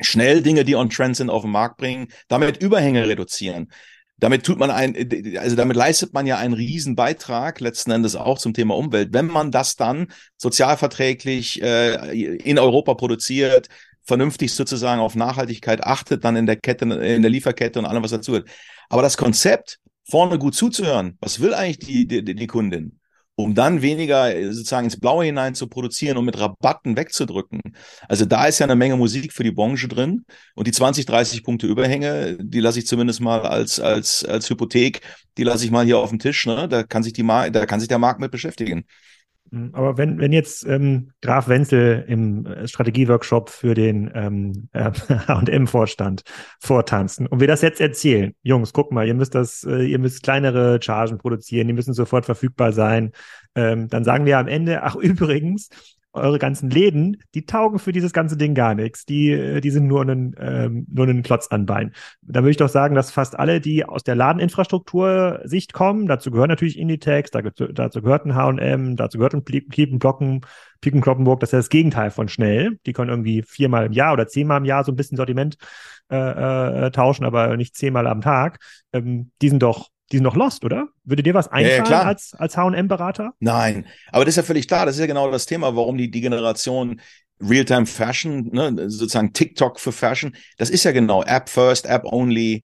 schnell Dinge, die on Trend sind, auf den Markt bringen, damit Überhänge reduzieren. Damit tut man ein, also damit leistet man ja einen riesen Beitrag letzten Endes auch zum Thema Umwelt. Wenn man das dann sozialverträglich äh, in Europa produziert, vernünftig sozusagen auf Nachhaltigkeit achtet, dann in der Kette, in der Lieferkette und allem, was dazu gehört. Aber das Konzept, vorne gut zuzuhören, was will eigentlich die, die, die Kundin? um dann weniger äh, sozusagen ins Blaue hinein zu produzieren und mit Rabatten wegzudrücken. Also da ist ja eine Menge Musik für die Branche drin und die 20, 30 Punkte Überhänge, die lasse ich zumindest mal als als als Hypothek, die lasse ich mal hier auf dem Tisch. Ne? Da kann sich die Mar da kann sich der Markt mit beschäftigen. Hm, aber wenn, wenn jetzt ähm, Graf Wenzel im äh, Strategieworkshop für den ähm, H&M-Vorstand vortanzen und wir das jetzt erzählen, Jungs, guck mal, ihr müsst das, äh, ihr müsst kleinere Chargen produzieren, die müssen sofort verfügbar sein, ähm, dann sagen wir am Ende, ach übrigens, eure ganzen Läden, die taugen für dieses ganze Ding gar nichts. Die, äh, die sind nur ein, ähm, nur ein Klotz an Bein. Da würde ich doch sagen, dass fast alle, die aus der Ladeninfrastruktur-Sicht kommen, dazu gehören natürlich Inditex, dazu gehört ein H&M, dazu gehört ein Piken Kloppenburg, das ist das Gegenteil von schnell. Die können irgendwie viermal im Jahr oder zehnmal im Jahr so ein bisschen Sortiment äh, äh, tauschen, aber nicht zehnmal am Tag. Ähm, die sind doch die sind doch lost, oder? Würde dir was einfallen ja, ja, als, als H&M-Berater? Nein, aber das ist ja völlig klar. Das ist ja genau das Thema, warum die, die Generation Realtime Fashion, ne, sozusagen TikTok für Fashion, das ist ja genau App First, App Only,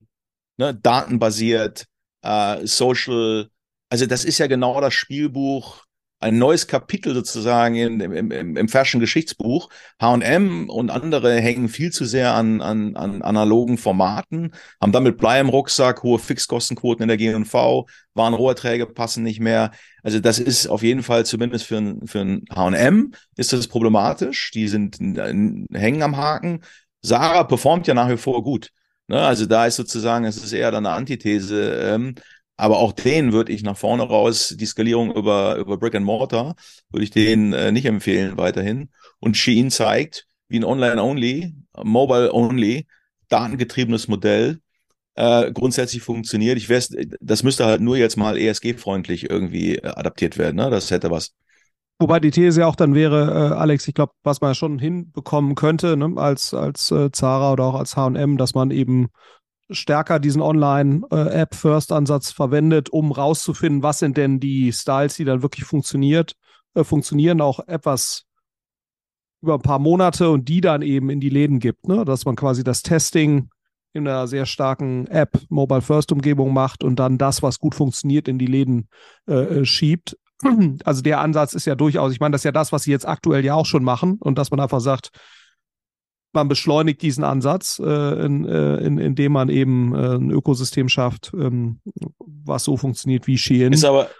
ne, datenbasiert, äh, Social. Also das ist ja genau das Spielbuch ein neues Kapitel sozusagen im, im, im Fashion-Geschichtsbuch. H&M und andere hängen viel zu sehr an, an, an analogen Formaten, haben damit Blei im Rucksack, hohe Fixkostenquoten in der G&V, Warenrohrträge passen nicht mehr. Also das ist auf jeden Fall zumindest für ein, für ein H&M ist das problematisch. Die sind hängen am Haken. Sarah performt ja nach wie vor gut. Ne? Also da ist sozusagen, es ist eher dann eine Antithese. Ähm, aber auch den würde ich nach vorne raus, die Skalierung über, über Brick and Mortar, würde ich den äh, nicht empfehlen weiterhin. Und Shein zeigt, wie ein Online-Only, Mobile-Only, datengetriebenes Modell äh, grundsätzlich funktioniert. Ich weiß, das müsste halt nur jetzt mal ESG-freundlich irgendwie äh, adaptiert werden. Ne? Das hätte was. Wobei die These ja auch dann wäre, äh, Alex, ich glaube, was man schon hinbekommen könnte, ne, als, als äh, Zara oder auch als HM, dass man eben stärker diesen Online-App-First-Ansatz verwendet, um rauszufinden, was sind denn die Styles, die dann wirklich funktioniert, äh, funktionieren, auch etwas über ein paar Monate und die dann eben in die Läden gibt, ne? dass man quasi das Testing in einer sehr starken App, Mobile First Umgebung macht und dann das, was gut funktioniert, in die Läden äh, äh schiebt. Also der Ansatz ist ja durchaus, ich meine, das ist ja das, was sie jetzt aktuell ja auch schon machen und dass man einfach sagt, man beschleunigt diesen Ansatz, äh, in, äh, in, indem man eben äh, ein Ökosystem schafft, ähm, was so funktioniert wie Shein. Ist aber,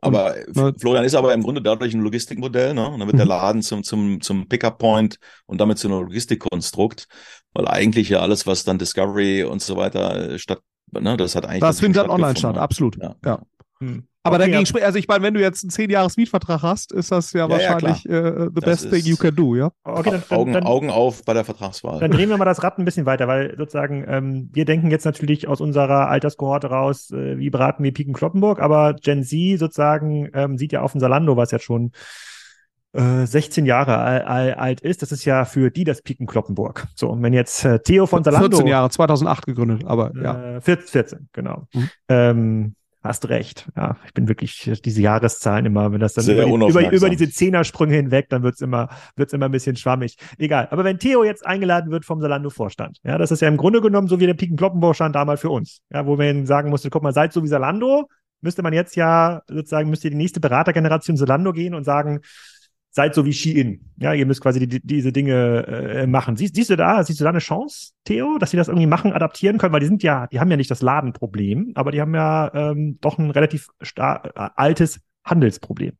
aber und, ne, Florian ist aber im Grunde dadurch ein Logistikmodell, ne? Und dann wird mhm. der Laden zum, zum, zum Pickup-Point und damit zu einem Logistikkonstrukt, weil eigentlich ja alles, was dann Discovery und so weiter äh, statt, ne, das hat eigentlich. Das findet dann online statt, absolut. Ja. ja. Hm. Aber okay, dagegen spricht, also ich meine, wenn du jetzt einen 10 Jahres Mietvertrag hast, ist das ja, ja wahrscheinlich ja, äh, the das best thing you can do, ja? Okay, dann, dann, Augen, dann, Augen auf bei der Vertragswahl. Dann drehen wir mal das Rad ein bisschen weiter, weil sozusagen ähm, wir denken jetzt natürlich aus unserer Alterskohorte raus, äh, wie beraten wir Piken Kloppenburg, aber Gen Z sozusagen ähm, sieht ja auf dem Salando, was jetzt schon 16 äh, Jahre alt ist, das ist ja für die das Piken Kloppenburg. So, und wenn jetzt äh, Theo von Salando. 14 Jahre, 2008 gegründet, aber ja. Äh, 14, 14, genau. Mhm. Ähm, Hast recht. Ja, ich bin wirklich diese Jahreszahlen immer, wenn das dann über, über, über, diese Zehnersprünge hinweg, dann wird's immer, wird's immer ein bisschen schwammig. Egal. Aber wenn Theo jetzt eingeladen wird vom Salando-Vorstand, ja, das ist ja im Grunde genommen so wie der Piken-Kloppenburg-Stand damals für uns. Ja, wo man sagen musste, guck mal, seid so wie Salando, müsste man jetzt ja sozusagen, müsste die nächste Beratergeneration Salando gehen und sagen, seid so wie Shein. Ja, ihr müsst quasi die, diese Dinge äh, machen. Siehst, siehst du da, siehst du da eine Chance, Theo, dass sie das irgendwie machen, adaptieren können? Weil die sind ja, die haben ja nicht das Ladenproblem, aber die haben ja ähm, doch ein relativ altes Handelsproblem.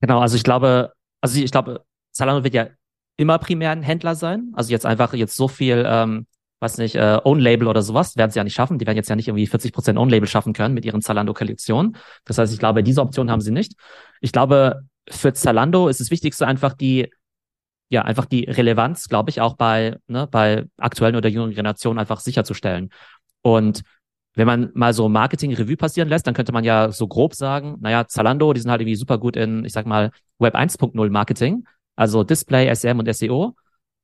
Genau, also ich glaube, also ich glaube, Zalando wird ja immer primär ein Händler sein. Also jetzt einfach jetzt so viel, ähm, weiß nicht, äh, Own-Label oder sowas, werden sie ja nicht schaffen. Die werden jetzt ja nicht irgendwie 40 Prozent Own-Label schaffen können mit ihren Zalando-Kollektionen. Das heißt, ich glaube, diese Option haben sie nicht. Ich glaube, für Zalando ist das Wichtigste einfach die, ja, einfach die Relevanz, glaube ich, auch bei, ne, bei aktuellen oder jüngeren Generationen einfach sicherzustellen. Und wenn man mal so Marketing-Revue passieren lässt, dann könnte man ja so grob sagen, naja, Zalando, die sind halt irgendwie super gut in, ich sag mal, Web 1.0 Marketing, also Display, SM und SEO.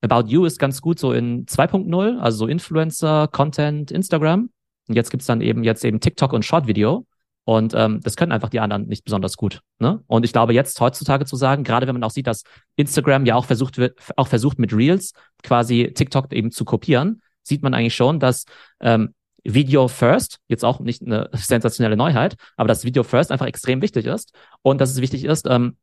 About You ist ganz gut so in 2.0, also so Influencer, Content, Instagram. Und jetzt gibt's dann eben jetzt eben TikTok und Short Video. Und ähm, das können einfach die anderen nicht besonders gut. Ne? Und ich glaube, jetzt heutzutage zu sagen, gerade wenn man auch sieht, dass Instagram ja auch versucht wird, auch versucht mit Reels quasi TikTok eben zu kopieren, sieht man eigentlich schon, dass ähm, Video First, jetzt auch nicht eine sensationelle Neuheit, aber dass Video First einfach extrem wichtig ist und dass es wichtig ist, ähm,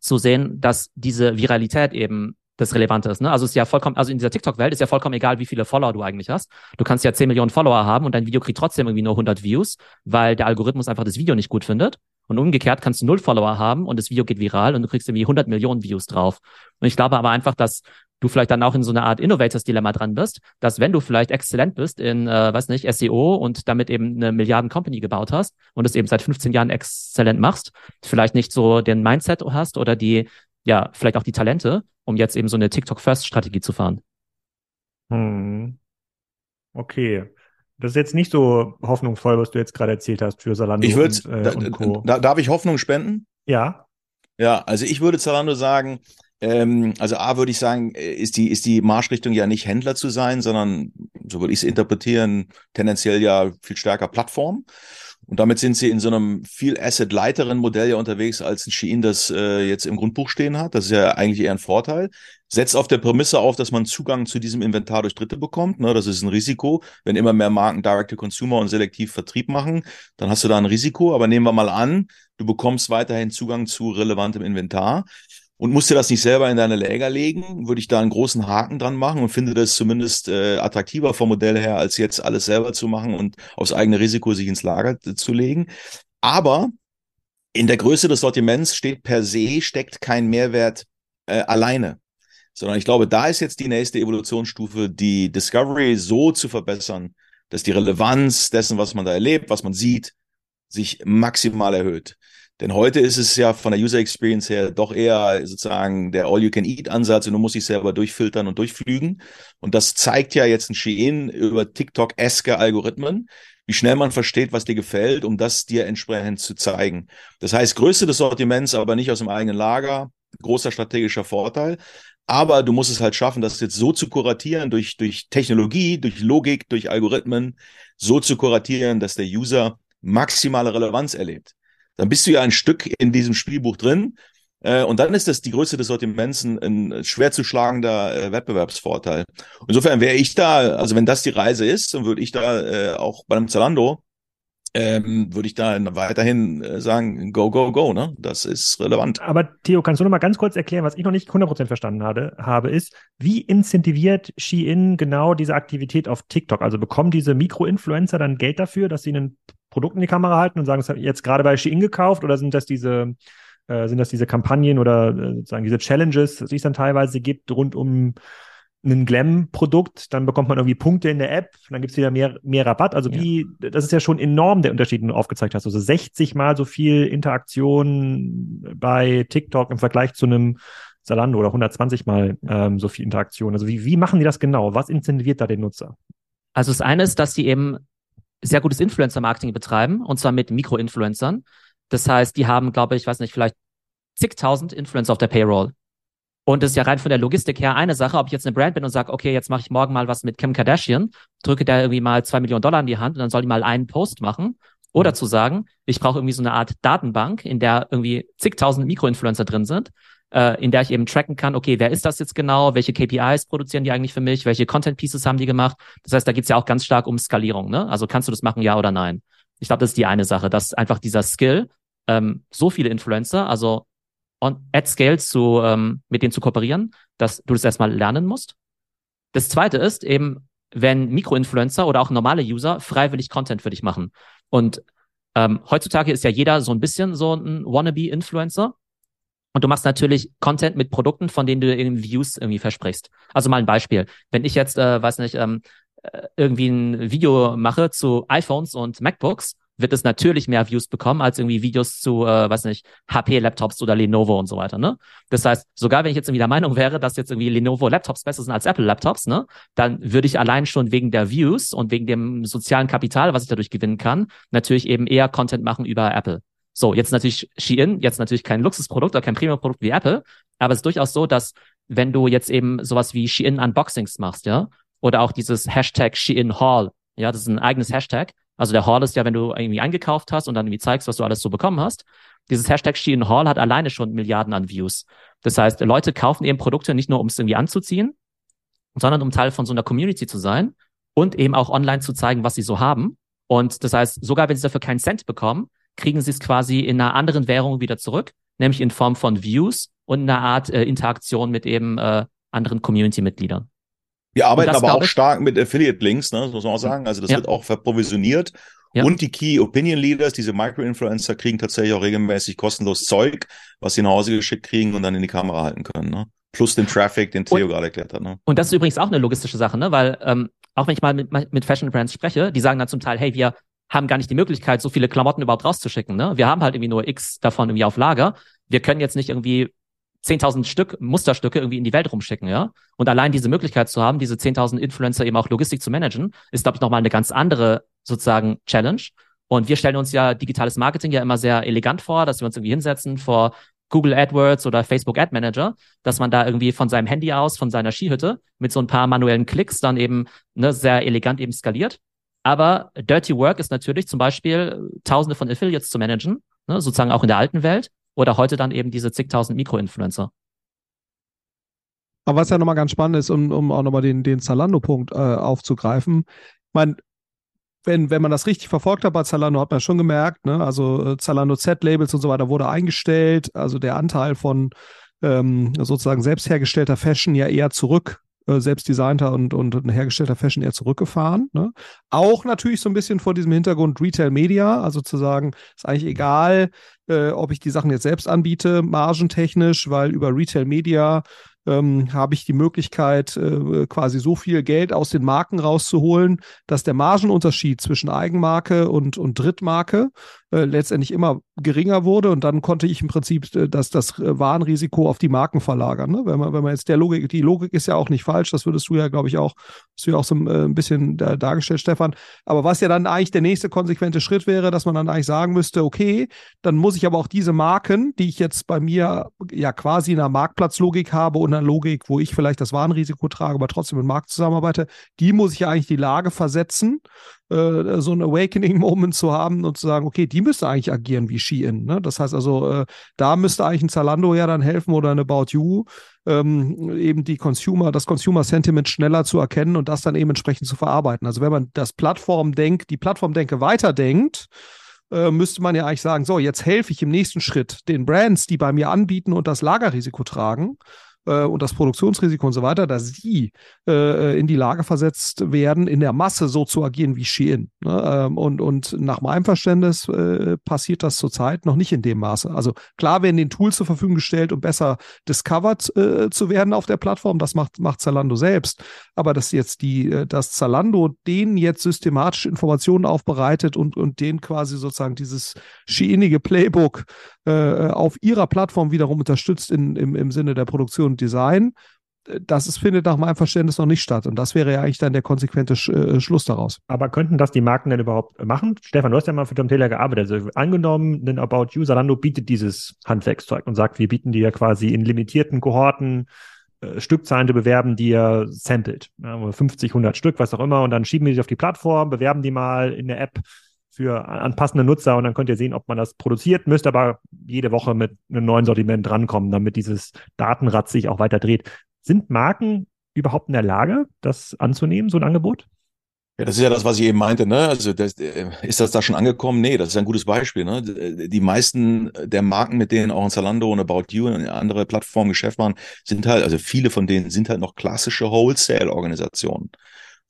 zu sehen, dass diese Viralität eben das Relevante ist. Ne? Also ist ja vollkommen, also in dieser TikTok-Welt ist ja vollkommen egal, wie viele Follower du eigentlich hast. Du kannst ja 10 Millionen Follower haben und dein Video kriegt trotzdem irgendwie nur 100 Views, weil der Algorithmus einfach das Video nicht gut findet. Und umgekehrt kannst du null Follower haben und das Video geht viral und du kriegst irgendwie 100 Millionen Views drauf. Und ich glaube aber einfach, dass du vielleicht dann auch in so einer Art Innovators-Dilemma dran bist, dass wenn du vielleicht exzellent bist in, äh, weiß nicht, SEO und damit eben eine Milliarden-Company gebaut hast und es eben seit 15 Jahren exzellent machst, vielleicht nicht so den Mindset hast oder die, ja, vielleicht auch die Talente, um jetzt eben so eine TikTok-First-Strategie zu fahren. Hm. Okay. Das ist jetzt nicht so hoffnungsvoll, was du jetzt gerade erzählt hast für Salando ich und, äh, da, Co. Da, darf ich Hoffnung spenden? Ja. Ja, also ich würde Zalando sagen, ähm, also A würde ich sagen, äh, ist die, ist die Marschrichtung ja nicht Händler zu sein, sondern, so würde ich es interpretieren, tendenziell ja viel stärker Plattform. Und damit sind sie in so einem viel asset-leiteren Modell ja unterwegs, als ein Shein das äh, jetzt im Grundbuch stehen hat. Das ist ja eigentlich eher ein Vorteil. Setzt auf der Prämisse auf, dass man Zugang zu diesem Inventar durch Dritte bekommt. Ne? Das ist ein Risiko. Wenn immer mehr Marken Direct-to-Consumer und selektiv Vertrieb machen, dann hast du da ein Risiko. Aber nehmen wir mal an, du bekommst weiterhin Zugang zu relevantem Inventar und musst dir das nicht selber in deine Läger legen, würde ich da einen großen Haken dran machen und finde das zumindest äh, attraktiver vom Modell her, als jetzt alles selber zu machen und aufs eigene Risiko sich ins Lager zu legen. Aber in der Größe des Sortiments steht per se, steckt kein Mehrwert äh, alleine. Sondern ich glaube, da ist jetzt die nächste Evolutionsstufe, die Discovery so zu verbessern, dass die Relevanz dessen, was man da erlebt, was man sieht, sich maximal erhöht. Denn heute ist es ja von der User Experience her doch eher sozusagen der All-You-Can-Eat-Ansatz und du musst dich selber durchfiltern und durchflügen. Und das zeigt ja jetzt ein Shein über TikTok-eske Algorithmen, wie schnell man versteht, was dir gefällt, um das dir entsprechend zu zeigen. Das heißt, Größe des Sortiments, aber nicht aus dem eigenen Lager, großer strategischer Vorteil. Aber du musst es halt schaffen, das jetzt so zu kuratieren durch, durch Technologie, durch Logik, durch Algorithmen, so zu kuratieren, dass der User maximale Relevanz erlebt dann bist du ja ein Stück in diesem Spielbuch drin. Äh, und dann ist das die Größe des Sortiments ein, ein schwer zu schlagender äh, Wettbewerbsvorteil. Insofern wäre ich da, also wenn das die Reise ist, dann würde ich da äh, auch bei einem Zalando ähm, würde ich da weiterhin äh, sagen, go, go, go, ne? Das ist relevant. Aber Theo, kannst du noch mal ganz kurz erklären, was ich noch nicht 100% verstanden hatte, habe, ist, wie incentiviert Shein genau diese Aktivität auf TikTok? Also bekommen diese Mikro-Influencer dann Geld dafür, dass sie einen Produkt in die Kamera halten und sagen, es hat jetzt gerade bei Shein gekauft oder sind das diese äh, sind das diese Kampagnen oder äh, sozusagen diese Challenges, die es dann teilweise gibt rund um ein Glam-Produkt, dann bekommt man irgendwie Punkte in der App, dann gibt es wieder mehr, mehr Rabatt. Also ja. wie, das ist ja schon enorm der Unterschied, den du aufgezeigt hast. Also 60 mal so viel Interaktion bei TikTok im Vergleich zu einem Zalando oder 120 mal ähm, so viel Interaktion. Also wie, wie machen die das genau? Was incentiviert da den Nutzer? Also das eine ist, dass die eben sehr gutes Influencer-Marketing betreiben, und zwar mit Mikro-Influencern. Das heißt, die haben, glaube ich, weiß nicht, vielleicht zigtausend Influencer auf der Payroll. Und das ist ja rein von der Logistik her eine Sache, ob ich jetzt eine Brand bin und sage, okay, jetzt mache ich morgen mal was mit Kim Kardashian, drücke da irgendwie mal zwei Millionen Dollar in die Hand und dann soll die mal einen Post machen. Oder zu sagen, ich brauche irgendwie so eine Art Datenbank, in der irgendwie zigtausend Mikroinfluencer drin sind, äh, in der ich eben tracken kann, okay, wer ist das jetzt genau, welche KPIs produzieren die eigentlich für mich, welche Content Pieces haben die gemacht. Das heißt, da geht's ja auch ganz stark um Skalierung. Ne? Also kannst du das machen, ja oder nein? Ich glaube, das ist die eine Sache, dass einfach dieser Skill, ähm, so viele Influencer, also on, at scale zu, ähm, mit denen zu kooperieren, dass du das erstmal lernen musst. Das zweite ist eben, wenn Mikroinfluencer oder auch normale User freiwillig Content für dich machen. Und ähm, heutzutage ist ja jeder so ein bisschen so ein Wannabe-Influencer. Und du machst natürlich Content mit Produkten, von denen du irgendwie Views irgendwie versprichst. Also mal ein Beispiel. Wenn ich jetzt, äh, weiß nicht, ähm, äh, irgendwie ein Video mache zu iPhones und MacBooks, wird es natürlich mehr Views bekommen als irgendwie Videos zu, äh, weiß nicht, HP-Laptops oder Lenovo und so weiter, ne? Das heißt, sogar wenn ich jetzt irgendwie der Meinung wäre, dass jetzt irgendwie Lenovo-Laptops besser sind als Apple-Laptops, ne? Dann würde ich allein schon wegen der Views und wegen dem sozialen Kapital, was ich dadurch gewinnen kann, natürlich eben eher Content machen über Apple. So, jetzt natürlich Shein, jetzt natürlich kein Luxusprodukt oder kein Premium-Produkt wie Apple, aber es ist durchaus so, dass wenn du jetzt eben sowas wie Shein Unboxings machst, ja, oder auch dieses Hashtag Shein Hall, ja, das ist ein eigenes Hashtag, also der Haul ist ja, wenn du irgendwie eingekauft hast und dann irgendwie zeigst, was du alles so bekommen hast. Dieses Hashtag Shein Haul hat alleine schon Milliarden an Views. Das heißt, Leute kaufen eben Produkte nicht nur, um es irgendwie anzuziehen, sondern um Teil von so einer Community zu sein und eben auch online zu zeigen, was sie so haben. Und das heißt, sogar wenn sie dafür keinen Cent bekommen, kriegen sie es quasi in einer anderen Währung wieder zurück, nämlich in Form von Views und einer Art äh, Interaktion mit eben äh, anderen Community-Mitgliedern. Wir arbeiten aber auch stark mit Affiliate-Links, ne? das muss man auch sagen. Also das ja. wird auch verprovisioniert. Ja. Und die Key Opinion Leaders, diese Micro-Influencer, kriegen tatsächlich auch regelmäßig kostenlos Zeug, was sie nach Hause geschickt kriegen und dann in die Kamera halten können. Ne? Plus den Traffic, den Theo gerade erklärt hat. Ne? Und das ist übrigens auch eine logistische Sache, ne? weil ähm, auch wenn ich mal mit, mit Fashion Brands spreche, die sagen dann zum Teil, hey, wir haben gar nicht die Möglichkeit, so viele Klamotten überhaupt rauszuschicken. Ne? Wir haben halt irgendwie nur X davon irgendwie auf Lager. Wir können jetzt nicht irgendwie 10.000 Stück Musterstücke irgendwie in die Welt rumschicken, ja. Und allein diese Möglichkeit zu haben, diese 10.000 Influencer eben auch Logistik zu managen, ist, glaube ich, nochmal eine ganz andere sozusagen Challenge. Und wir stellen uns ja digitales Marketing ja immer sehr elegant vor, dass wir uns irgendwie hinsetzen vor Google AdWords oder Facebook Ad Manager, dass man da irgendwie von seinem Handy aus, von seiner Skihütte mit so ein paar manuellen Klicks dann eben ne, sehr elegant eben skaliert. Aber Dirty Work ist natürlich zum Beispiel Tausende von Affiliates zu managen, ne, sozusagen auch in der alten Welt oder heute dann eben diese zigtausend Mikroinfluencer. Aber was ja nochmal ganz spannend ist, um, um auch nochmal den, den Zalando-Punkt äh, aufzugreifen, ich meine, wenn, wenn man das richtig verfolgt hat bei Zalando, hat man schon gemerkt, ne, also äh, Zalando Z-Labels und so weiter wurde eingestellt, also der Anteil von ähm, sozusagen selbst hergestellter Fashion ja eher zurück äh, selbstdesignter und, und hergestellter Fashion eher zurückgefahren. Ne? Auch natürlich so ein bisschen vor diesem Hintergrund Retail Media, also zu sagen, ist eigentlich egal, äh, ob ich die Sachen jetzt selbst anbiete, margentechnisch, weil über Retail Media ähm, habe ich die Möglichkeit, äh, quasi so viel Geld aus den Marken rauszuholen, dass der Margenunterschied zwischen Eigenmarke und, und Drittmarke äh, letztendlich immer geringer wurde und dann konnte ich im Prinzip äh, das, das Warenrisiko auf die Marken verlagern. Ne? Wenn man, wenn man jetzt der Logik, die Logik ist ja auch nicht falsch, das würdest du ja, glaube ich, auch, hast du ja auch so äh, ein bisschen da, dargestellt, Stefan. Aber was ja dann eigentlich der nächste konsequente Schritt wäre, dass man dann eigentlich sagen müsste, okay, dann muss ich aber auch diese Marken, die ich jetzt bei mir ja quasi in einer Marktplatzlogik habe und einer Logik, wo ich vielleicht das Warenrisiko trage, aber trotzdem mit Markt zusammenarbeite, die muss ich ja eigentlich die Lage versetzen, äh, so ein Awakening-Moment zu haben und zu sagen, okay, die müsste eigentlich agieren wie Shein. Ne? Das heißt also, äh, da müsste eigentlich ein Zalando ja dann helfen oder ein About You, ähm, eben die Consumer, das Consumer-Sentiment schneller zu erkennen und das dann eben entsprechend zu verarbeiten. Also wenn man das Plattformdenk, die Plattformdenke weiterdenkt, äh, müsste man ja eigentlich sagen, so, jetzt helfe ich im nächsten Schritt den Brands, die bei mir anbieten und das Lagerrisiko tragen, äh, und das Produktionsrisiko und so weiter, dass sie äh, in die Lage versetzt werden, in der Masse so zu agieren wie Shein. Ne? Ähm, und, und nach meinem Verständnis äh, passiert das zurzeit noch nicht in dem Maße. Also klar werden den Tools zur Verfügung gestellt, um besser discovered äh, zu werden auf der Plattform. Das macht, macht Zalando selbst. Aber dass jetzt die, äh, dass Zalando denen jetzt systematisch Informationen aufbereitet und, und denen quasi sozusagen dieses Sheinige Playbook äh, auf ihrer Plattform wiederum unterstützt in, im, im Sinne der Produktion und Design. Das ist, findet nach meinem Verständnis noch nicht statt. Und das wäre ja eigentlich dann der konsequente Sch äh, Schluss daraus. Aber könnten das die Marken denn überhaupt machen? Stefan, du hast ja mal für Tom Taylor gearbeitet. Also angenommen, ein About You, Zalando bietet dieses Handwerkszeug und sagt, wir bieten dir ja quasi in limitierten Kohorten äh, Stückzahlen zu bewerben, die ihr samplet. Ja, 50, 100 Stück, was auch immer. Und dann schieben wir die auf die Plattform, bewerben die mal in der App für anpassende Nutzer und dann könnt ihr sehen, ob man das produziert, müsst aber jede Woche mit einem neuen Sortiment drankommen, damit dieses Datenrad sich auch weiter dreht. Sind Marken überhaupt in der Lage, das anzunehmen, so ein Angebot? Ja, das ist ja das, was ich eben meinte, ne? Also das, äh, ist das da schon angekommen? Nee, das ist ein gutes Beispiel. Ne? Die meisten der Marken, mit denen auch ein Zalando und About You und andere Plattformen Geschäft machen, sind halt, also viele von denen sind halt noch klassische Wholesale-Organisationen.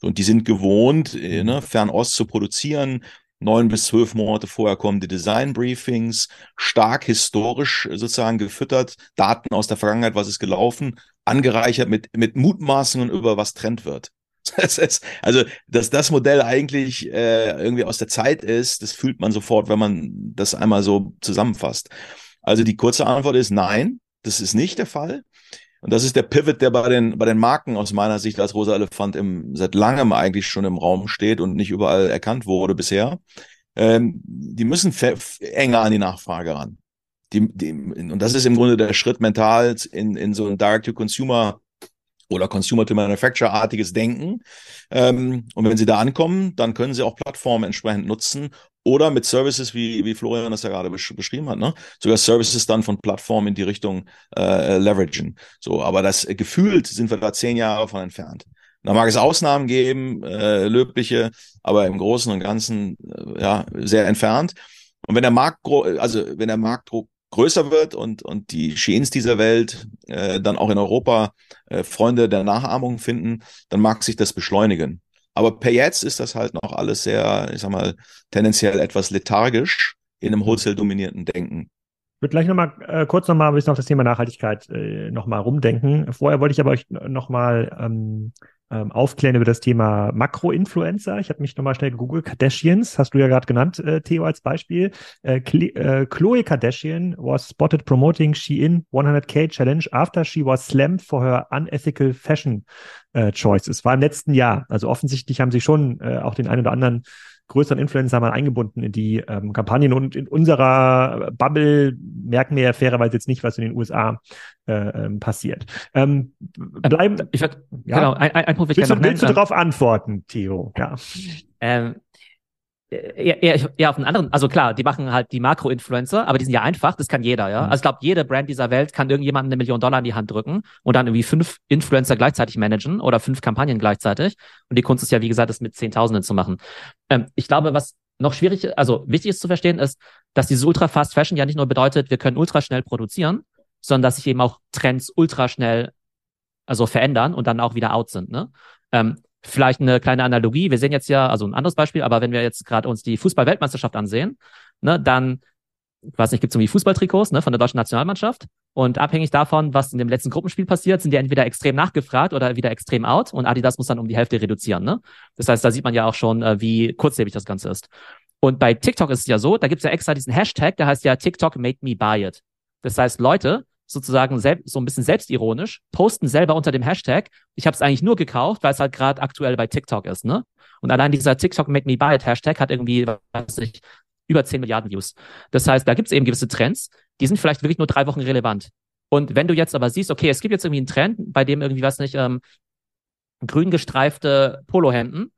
Und die sind gewohnt, äh, ne, Fernost zu produzieren. Neun bis zwölf Monate vorher kommen die Design-Briefings, stark historisch sozusagen gefüttert, Daten aus der Vergangenheit, was ist gelaufen, angereichert mit, mit Mutmaßungen über was Trend wird. Das ist, also, dass das Modell eigentlich äh, irgendwie aus der Zeit ist, das fühlt man sofort, wenn man das einmal so zusammenfasst. Also die kurze Antwort ist nein, das ist nicht der Fall. Und das ist der Pivot, der bei den, bei den Marken aus meiner Sicht als rosa Elefant im, seit langem eigentlich schon im Raum steht und nicht überall erkannt wurde bisher. Ähm, die müssen enger an die Nachfrage ran. Die, die, und das ist im Grunde der Schritt mental in, in so ein Direct-to-Consumer oder Consumer-to-Manufacture-artiges Denken. Ähm, und wenn Sie da ankommen, dann können Sie auch Plattformen entsprechend nutzen oder mit Services, wie, wie Florian das ja gerade besch beschrieben hat, ne? sogar Services dann von Plattformen in die Richtung äh, leveragen. So, aber das äh, gefühlt sind wir da zehn Jahre von entfernt. Da mag es Ausnahmen geben, äh, löbliche, aber im Großen und Ganzen äh, ja sehr entfernt. Und wenn der Markt, also wenn der Marktdruck größer wird und, und die Sheins dieser Welt äh, dann auch in Europa äh, Freunde der Nachahmung finden, dann mag sich das beschleunigen. Aber per jetzt ist das halt noch alles sehr, ich sag mal, tendenziell etwas lethargisch in einem wholesale-dominierten Denken. Ich würde gleich nochmal äh, kurz nochmal ein bisschen auf das Thema Nachhaltigkeit äh, nochmal rumdenken. Vorher wollte ich aber euch nochmal ähm, ähm, aufklären über das Thema Makro-Influencer. Ich habe mich nochmal schnell gegoogelt. Kardashians, hast du ja gerade genannt, äh, Theo, als Beispiel. Äh, äh, Chloe Kardashian was spotted promoting Shein 100k Challenge after she was slammed for her unethical fashion äh, choices. War im letzten Jahr. Also offensichtlich haben sie schon äh, auch den einen oder anderen größeren Influencer mal eingebunden in die ähm, Kampagnen. Und in unserer Bubble merken wir ja fairerweise jetzt nicht, was in den USA äh, ähm, passiert. Ähm, bleiben, ich würd, ja? Genau, ein, ein Punkt will ich willst, du, willst du darauf antworten, Theo? Ja. Ähm, eher, eher, eher auf einen anderen, also klar, die machen halt die Makro-Influencer, aber die sind ja einfach, das kann jeder, ja. Mhm. Also ich glaube, jede Brand dieser Welt kann irgendjemandem eine Million Dollar in die Hand drücken und dann irgendwie fünf Influencer gleichzeitig managen oder fünf Kampagnen gleichzeitig. Und die Kunst ist ja, wie gesagt, das mit Zehntausenden zu machen. Ähm, ich glaube, was noch schwierig, also wichtig ist zu verstehen, ist, dass dieses Ultra Fast Fashion ja nicht nur bedeutet, wir können ultra schnell produzieren, sondern dass sich eben auch Trends ultra schnell also verändern und dann auch wieder out sind. Ne? Ähm, Vielleicht eine kleine Analogie. Wir sehen jetzt ja, also ein anderes Beispiel, aber wenn wir jetzt gerade uns die Fußball-Weltmeisterschaft ansehen, ne, dann, ich weiß nicht, gibt es irgendwie Fußballtrikots ne, von der deutschen Nationalmannschaft. Und abhängig davon, was in dem letzten Gruppenspiel passiert, sind die entweder extrem nachgefragt oder wieder extrem out. Und Adidas muss dann um die Hälfte reduzieren. Ne? Das heißt, da sieht man ja auch schon, äh, wie kurzlebig das Ganze ist. Und bei TikTok ist es ja so, da gibt es ja extra diesen Hashtag, der heißt ja TikTok made me buy it. Das heißt, Leute sozusagen so ein bisschen selbstironisch, posten selber unter dem Hashtag, ich habe es eigentlich nur gekauft, weil es halt gerade aktuell bei TikTok ist, ne? Und allein dieser TikTok Make Me Buy It Hashtag hat irgendwie, weiß ich, über 10 Milliarden Views. Das heißt, da gibt es eben gewisse Trends, die sind vielleicht wirklich nur drei Wochen relevant. Und wenn du jetzt aber siehst, okay, es gibt jetzt irgendwie einen Trend, bei dem irgendwie, was nicht, ähm, grün gestreifte Polohemden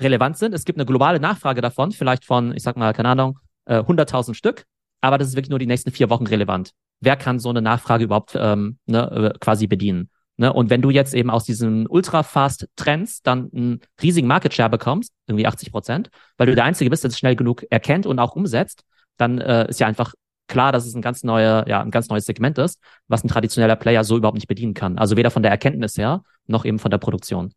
relevant sind. Es gibt eine globale Nachfrage davon, vielleicht von, ich sag mal, keine Ahnung, äh, 100.000 Stück, aber das ist wirklich nur die nächsten vier Wochen relevant wer kann so eine Nachfrage überhaupt ähm, ne, äh, quasi bedienen. Ne? Und wenn du jetzt eben aus diesen Ultra-Fast-Trends dann einen riesigen Market Share bekommst, irgendwie 80 Prozent, weil du der Einzige bist, der es schnell genug erkennt und auch umsetzt, dann äh, ist ja einfach klar, dass es ein ganz neuer, ja, ein ganz neues Segment ist, was ein traditioneller Player so überhaupt nicht bedienen kann. Also weder von der Erkenntnis her, noch eben von der Produktion.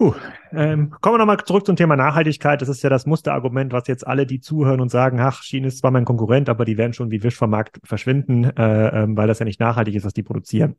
Uh, ähm, kommen wir nochmal zurück zum Thema Nachhaltigkeit. Das ist ja das Musterargument, was jetzt alle, die zuhören und sagen, ach, China ist zwar mein Konkurrent, aber die werden schon wie Wisch vom Markt verschwinden, äh, ähm, weil das ja nicht nachhaltig ist, was die produzieren.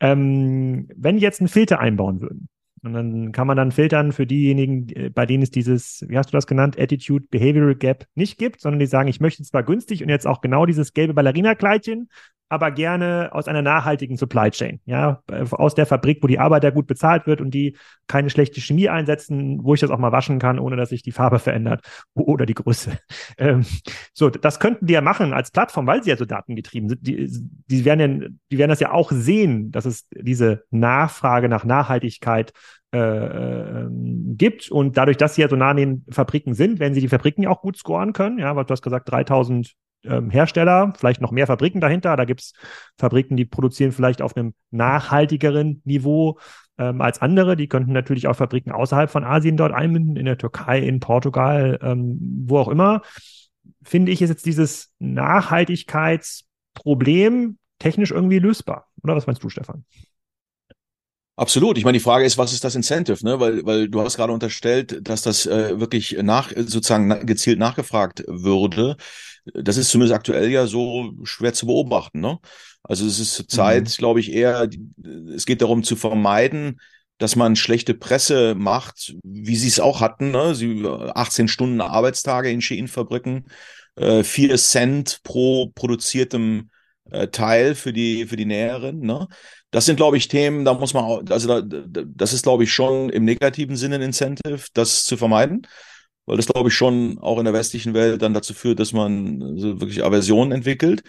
Ähm, wenn die jetzt einen Filter einbauen würden, und dann kann man dann filtern für diejenigen, bei denen es dieses, wie hast du das genannt, Attitude Behavioral Gap nicht gibt, sondern die sagen, ich möchte zwar günstig und jetzt auch genau dieses gelbe Ballerina-Kleidchen, aber gerne aus einer nachhaltigen Supply Chain, ja, aus der Fabrik, wo die Arbeiter gut bezahlt wird und die keine schlechte Chemie einsetzen, wo ich das auch mal waschen kann, ohne dass sich die Farbe verändert oder die Größe. Ähm, so, das könnten die ja machen als Plattform, weil sie ja so datengetrieben sind. Die, die werden ja, die werden das ja auch sehen, dass es diese Nachfrage nach Nachhaltigkeit äh, ähm, gibt und dadurch, dass sie ja so nah an den Fabriken sind, werden sie die Fabriken auch gut scoren können. Ja, weil du hast gesagt, 3000 ähm, Hersteller, vielleicht noch mehr Fabriken dahinter. Da gibt's Fabriken, die produzieren vielleicht auf einem nachhaltigeren Niveau. ähm, als andere. Die könnten natürlich auch Fabriken außerhalb von Asien dort einbinden, in der Türkei, in Portugal, ähm, wo auch immer. Finde ich, ist jetzt dieses Nachhaltigkeitsproblem technisch irgendwie lösbar. Oder was meinst du, Stefan? Absolut. Ich meine, die Frage ist, was ist das Incentive? Ne? Weil, weil du hast gerade unterstellt, dass das äh, wirklich nach sozusagen gezielt nachgefragt würde. Das ist zumindest aktuell ja so schwer zu beobachten. Ne? Also es ist zurzeit, mhm. glaube ich, eher, es geht darum zu vermeiden, dass man schlechte Presse macht, wie sie es auch hatten. Ne? Sie 18 Stunden Arbeitstage in Shein-Fabriken, äh, 4 Cent pro produziertem äh, Teil für die für die Näherin. Ne? Das sind, glaube ich, Themen, da muss man, auch, also da, das ist, glaube ich, schon im negativen Sinne ein Incentive, das zu vermeiden weil das, glaube ich, schon auch in der westlichen Welt dann dazu führt, dass man so wirklich Aversionen entwickelt.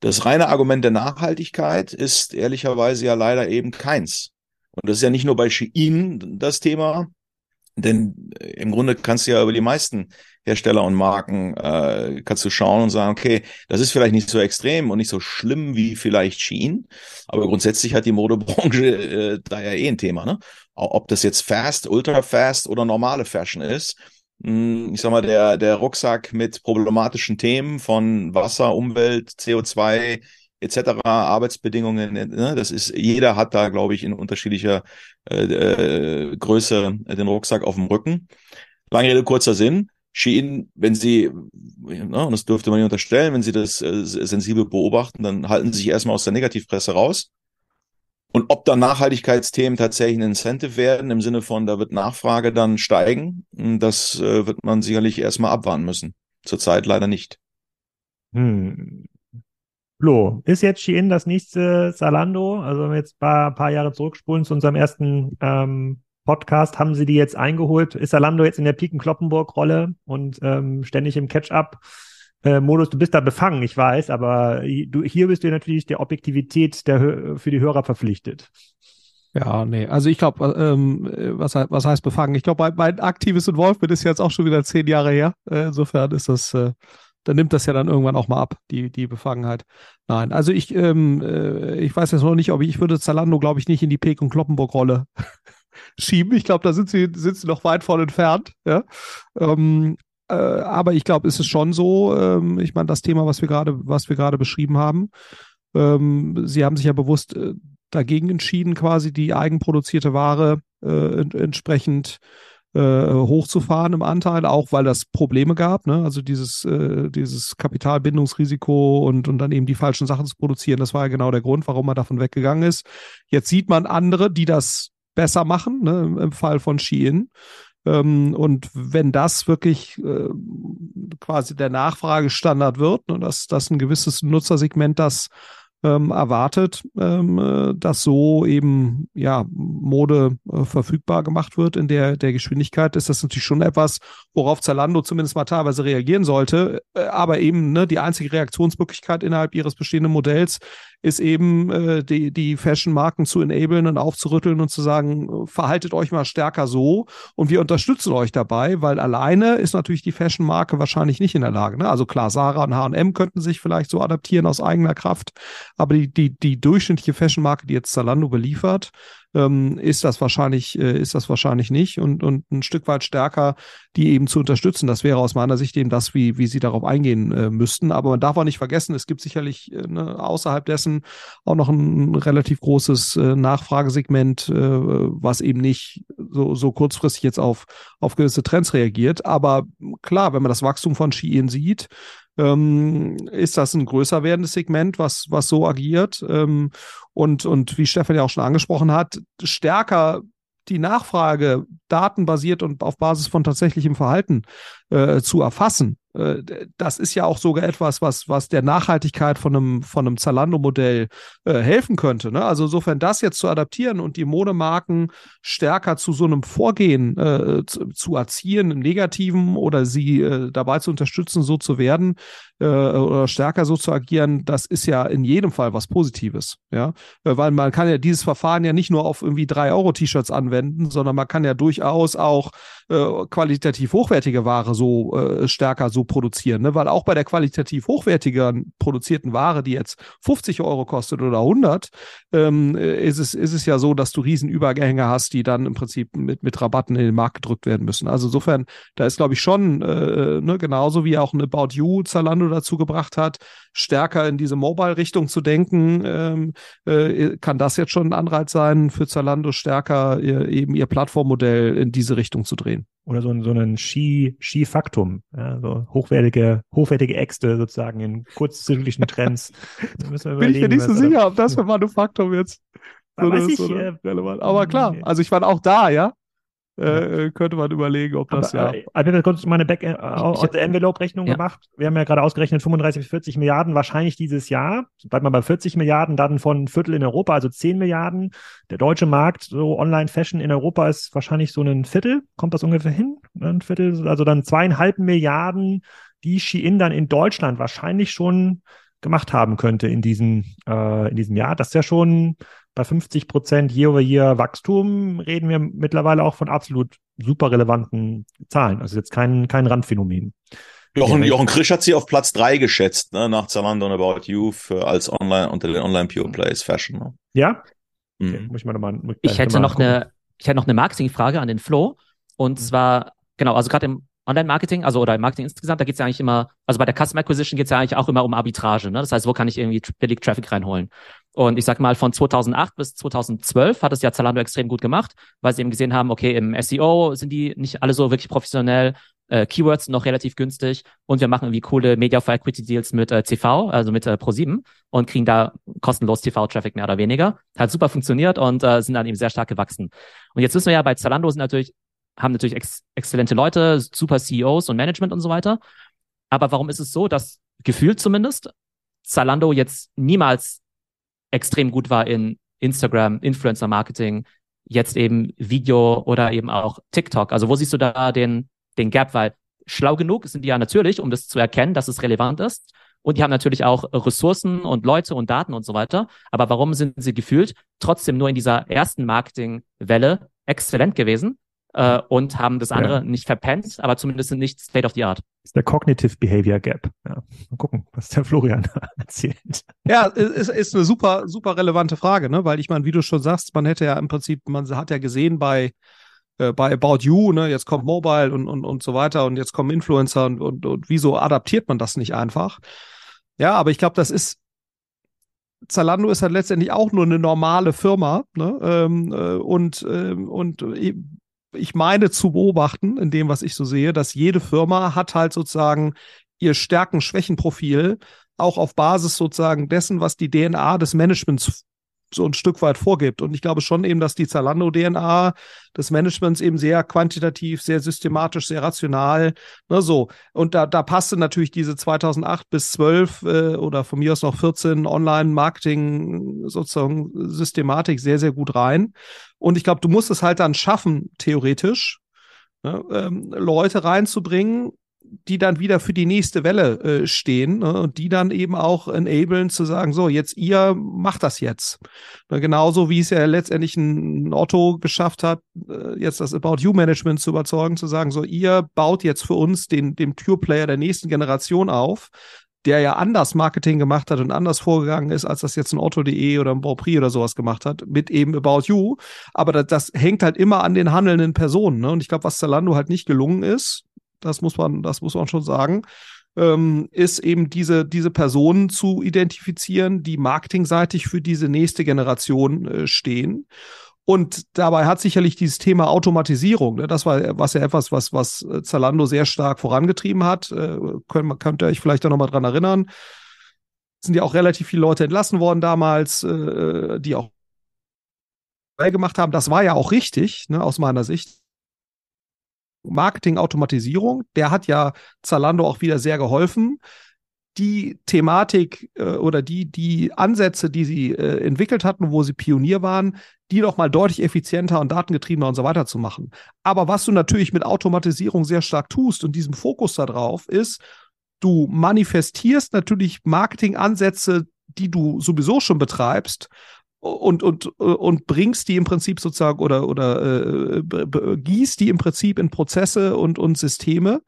Das reine Argument der Nachhaltigkeit ist ehrlicherweise ja leider eben keins. Und das ist ja nicht nur bei Shein das Thema, denn im Grunde kannst du ja über die meisten Hersteller und Marken äh, kannst du schauen und sagen, okay, das ist vielleicht nicht so extrem und nicht so schlimm wie vielleicht Shein, aber grundsätzlich hat die Modebranche äh, da ja eh ein Thema, ne? Ob das jetzt Fast, Ultra Fast oder normale Fashion ist, hm, ich sag mal, der, der Rucksack mit problematischen Themen von Wasser, Umwelt, CO2 etc., Arbeitsbedingungen, ne? das ist, jeder hat da, glaube ich, in unterschiedlicher äh, äh, Größe den Rucksack auf dem Rücken. Lange Rede, kurzer Sinn. Shein, wenn Sie, ne, und das dürfte man nicht unterstellen, wenn Sie das äh, sensibel beobachten, dann halten Sie sich erstmal aus der Negativpresse raus und ob dann Nachhaltigkeitsthemen tatsächlich ein Incentive werden, im Sinne von, da wird Nachfrage dann steigen, das äh, wird man sicherlich erstmal abwarten müssen. Zurzeit leider nicht. Hm. Flo, ist jetzt Shein das nächste Zalando? Also wenn wir jetzt ein paar, paar Jahre zurückspulen zu unserem ersten ähm, Podcast, haben sie die jetzt eingeholt? Ist Zalando jetzt in der Piken-Kloppenburg-Rolle und ähm, ständig im Catch-up? äh, du bist da befangen, ich weiß, aber du, hier bist du natürlich der Objektivität der, für die Hörer verpflichtet. Ja, nee, also ich glaube, ähm, was, was heißt befangen? Ich glaube, mein, mein aktives Involvement ist jetzt auch schon wieder zehn Jahre her. Äh, insofern ist das, äh, dann nimmt das ja dann irgendwann auch mal ab, die, die Befangenheit. Nein, also ich, ähm, äh, ich weiß jetzt noch nicht, ob ich, ich würde Zalando, glaube ich, nicht in die Peek- und Kloppenburg-Rolle schieben. Ich glaube, da sind sie, sind sie noch weit von entfernt. Ja? Ähm, äh, aber ich glaube, ist es schon so, ähm, ich meine, das Thema, was wir gerade, was wir gerade beschrieben haben, ähm, Sie haben sich ja bewusst äh, dagegen entschieden, quasi die eigenproduzierte Ware äh, ent entsprechend hochzufahren im Anteil, auch weil das Probleme gab, ne? Also dieses, äh, dieses Kapitalbindungsrisiko und, und dann eben die falschen Sachen zu produzieren, das war ja genau der Grund, warum man davon weggegangen ist. Jetzt sieht man andere, die das besser machen, ne? im Fall von Shein. Ähm, und wenn das wirklich äh, quasi der Nachfragestandard wird, ne, dass, dass ein gewisses Nutzersegment das ähm, erwartet, ähm, äh, dass so eben ja Mode äh, verfügbar gemacht wird in der der Geschwindigkeit, ist das natürlich schon etwas, worauf Zalando zumindest mal teilweise reagieren sollte. Äh, aber eben ne, die einzige Reaktionsmöglichkeit innerhalb ihres bestehenden Modells ist eben äh, die, die Fashion-Marken zu enablen und aufzurütteln und zu sagen, verhaltet euch mal stärker so und wir unterstützen euch dabei, weil alleine ist natürlich die Fashion-Marke wahrscheinlich nicht in der Lage. Ne? Also klar, Sarah und H&M könnten sich vielleicht so adaptieren aus eigener Kraft, aber die, die, die durchschnittliche Fashion-Marke, die jetzt Zalando beliefert, ähm, ist das wahrscheinlich, äh, ist das wahrscheinlich nicht und, und ein Stück weit stärker, die eben zu unterstützen. Das wäre aus meiner Sicht eben das, wie, wie sie darauf eingehen äh, müssten. Aber man darf auch nicht vergessen, es gibt sicherlich äh, ne, außerhalb dessen auch noch ein relativ großes äh, Nachfragesegment, äh, was eben nicht so, so kurzfristig jetzt auf, auf gewisse Trends reagiert. Aber klar, wenn man das Wachstum von Shein sieht, ähm, ist das ein größer werdendes Segment, was, was so agiert. Ähm, und, und wie Stefan ja auch schon angesprochen hat, stärker die Nachfrage datenbasiert und auf Basis von tatsächlichem Verhalten äh, zu erfassen. Äh, das ist ja auch sogar etwas, was, was der Nachhaltigkeit von einem, von einem Zalando-Modell äh, helfen könnte. Ne? Also insofern das jetzt zu adaptieren und die Modemarken stärker zu so einem Vorgehen äh, zu, zu, erziehen, im Negativen oder sie äh, dabei zu unterstützen, so zu werden äh, oder stärker so zu agieren, das ist ja in jedem Fall was Positives. Ja? Weil man kann ja dieses Verfahren ja nicht nur auf irgendwie 3-Euro-T-Shirts anwenden, sondern man kann ja durchaus auch qualitativ hochwertige Ware so so äh, stärker so produzieren, ne? weil auch bei der qualitativ hochwertigen produzierten Ware, die jetzt 50 Euro kostet oder 100, ähm, ist es ist es ja so, dass du Riesenübergänge hast, die dann im Prinzip mit mit Rabatten in den Markt gedrückt werden müssen. Also insofern, da ist glaube ich schon äh, ne, genauso wie auch ein About You Zalando dazu gebracht hat, stärker in diese Mobile-Richtung zu denken, ähm, äh, kann das jetzt schon ein Anreiz sein für Zalando stärker ihr, eben ihr Plattformmodell in diese Richtung zu drehen oder so, so einen Ski, Skifaktum, ja, so hochwertige, hochwertige Äxte sozusagen in kurzzyklichen Trends. Bin ich mir nicht so sicher, ob das für Manufaktum jetzt so weiß ich, äh, relevant. Aber klar, also ich war auch da, ja. Äh, könnte man überlegen, ob das aber, ja. Äh, also wir kurz meine Back äh, aus der Envelope-Rechnung ja. gemacht. Wir haben ja gerade ausgerechnet 35 bis 40 Milliarden wahrscheinlich dieses Jahr. Bleibt mal bei 40 Milliarden, dann von Viertel in Europa, also 10 Milliarden. Der deutsche Markt, so Online-Fashion in Europa ist wahrscheinlich so ein Viertel. Kommt das ungefähr hin? Ein Viertel, also dann zweieinhalb Milliarden, die Shein dann in Deutschland wahrscheinlich schon gemacht haben könnte in diesem, äh, in diesem Jahr. Das ist ja schon bei 50 Prozent Year-over-Year Wachstum reden wir mittlerweile auch von absolut super relevanten Zahlen. Also jetzt kein, kein Randphänomen. Jochen, Jochen Krisch hat sie auf Platz drei geschätzt, ne, nach Zalando und About You für, als Online, unter den Online Pure Plays Fashion. Ne? Ja? Okay, mhm. muss ich mal nochmal. Ich hätte noch eine, ich hätte noch eine Marketingfrage an den Flo. Und mhm. zwar, genau, also gerade im Online-Marketing, also oder im Marketing insgesamt, da geht es ja eigentlich immer, also bei der Customer Acquisition geht es ja eigentlich auch immer um Arbitrage. Ne? Das heißt, wo kann ich irgendwie billig Traffic reinholen? Und ich sag mal, von 2008 bis 2012 hat es ja Zalando extrem gut gemacht, weil sie eben gesehen haben, okay, im SEO sind die nicht alle so wirklich professionell, äh, Keywords noch relativ günstig und wir machen irgendwie coole Media for Equity Deals mit äh, TV, also mit äh, Pro7 und kriegen da kostenlos TV-Traffic mehr oder weniger. Hat super funktioniert und äh, sind dann eben sehr stark gewachsen. Und jetzt wissen wir ja, bei Zalando sind natürlich, haben natürlich ex exzellente Leute, super CEOs und Management und so weiter. Aber warum ist es so, dass gefühlt zumindest Zalando jetzt niemals extrem gut war in Instagram, Influencer Marketing, jetzt eben Video oder eben auch TikTok. Also wo siehst du da den, den Gap? Weil schlau genug sind die ja natürlich, um das zu erkennen, dass es relevant ist. Und die haben natürlich auch Ressourcen und Leute und Daten und so weiter. Aber warum sind sie gefühlt trotzdem nur in dieser ersten Marketingwelle exzellent gewesen? Äh, und haben das andere ja. nicht verpennt, aber zumindest nicht State of the Art. Das ist der Cognitive Behavior Gap. Ja, mal gucken, was der Florian erzählt. Ja, ist, ist eine super, super relevante Frage, ne? Weil ich meine, wie du schon sagst, man hätte ja im Prinzip, man hat ja gesehen bei äh, bei About You, ne, jetzt kommt Mobile und, und, und so weiter und jetzt kommen Influencer und, und, und wieso adaptiert man das nicht einfach? Ja, aber ich glaube, das ist, Zalando ist halt letztendlich auch nur eine normale Firma, ne? Ähm, äh, und, ähm, und ich meine zu beobachten, in dem, was ich so sehe, dass jede Firma hat halt sozusagen ihr Stärken-Schwächen-Profil auch auf Basis sozusagen dessen, was die DNA des Managements so ein Stück weit vorgibt. Und ich glaube schon eben, dass die Zalando-DNA des Managements eben sehr quantitativ, sehr systematisch, sehr rational, ne, so. Und da, da passte natürlich diese 2008 bis 12 äh, oder von mir aus noch 14 Online-Marketing sozusagen Systematik sehr, sehr gut rein. Und ich glaube, du musst es halt dann schaffen, theoretisch, ne, ähm, Leute reinzubringen, die dann wieder für die nächste Welle äh, stehen ne, und die dann eben auch enablen zu sagen, so, jetzt ihr macht das jetzt. Ne, genauso wie es ja letztendlich ein Otto geschafft hat, äh, jetzt das About You Management zu überzeugen, zu sagen, so, ihr baut jetzt für uns den, den Pure Player der nächsten Generation auf, der ja anders Marketing gemacht hat und anders vorgegangen ist, als das jetzt ein Otto.de oder ein Beauprix oder sowas gemacht hat, mit eben About You. Aber das, das hängt halt immer an den handelnden Personen. Ne? Und ich glaube, was Zalando halt nicht gelungen ist, das muss man, das muss man schon sagen, ähm, ist eben diese, diese Personen zu identifizieren, die marketingseitig für diese nächste Generation äh, stehen. Und dabei hat sicherlich dieses Thema Automatisierung, ne, das war was ja etwas, was, was äh, Zalando sehr stark vorangetrieben hat. Äh, könnt, könnt ihr euch vielleicht da nochmal dran erinnern. Sind ja auch relativ viele Leute entlassen worden damals, äh, die auch gemacht haben. Das war ja auch richtig, ne, aus meiner Sicht. Marketing-Automatisierung, der hat ja Zalando auch wieder sehr geholfen die Thematik äh, oder die, die Ansätze, die sie äh, entwickelt hatten, wo sie Pionier waren, die noch mal deutlich effizienter und datengetriebener und so weiter zu machen. Aber was du natürlich mit Automatisierung sehr stark tust und diesem Fokus darauf ist, du manifestierst natürlich Marketingansätze, die du sowieso schon betreibst und, und, und bringst die im Prinzip sozusagen oder, oder äh, gießt die im Prinzip in Prozesse und, und Systeme,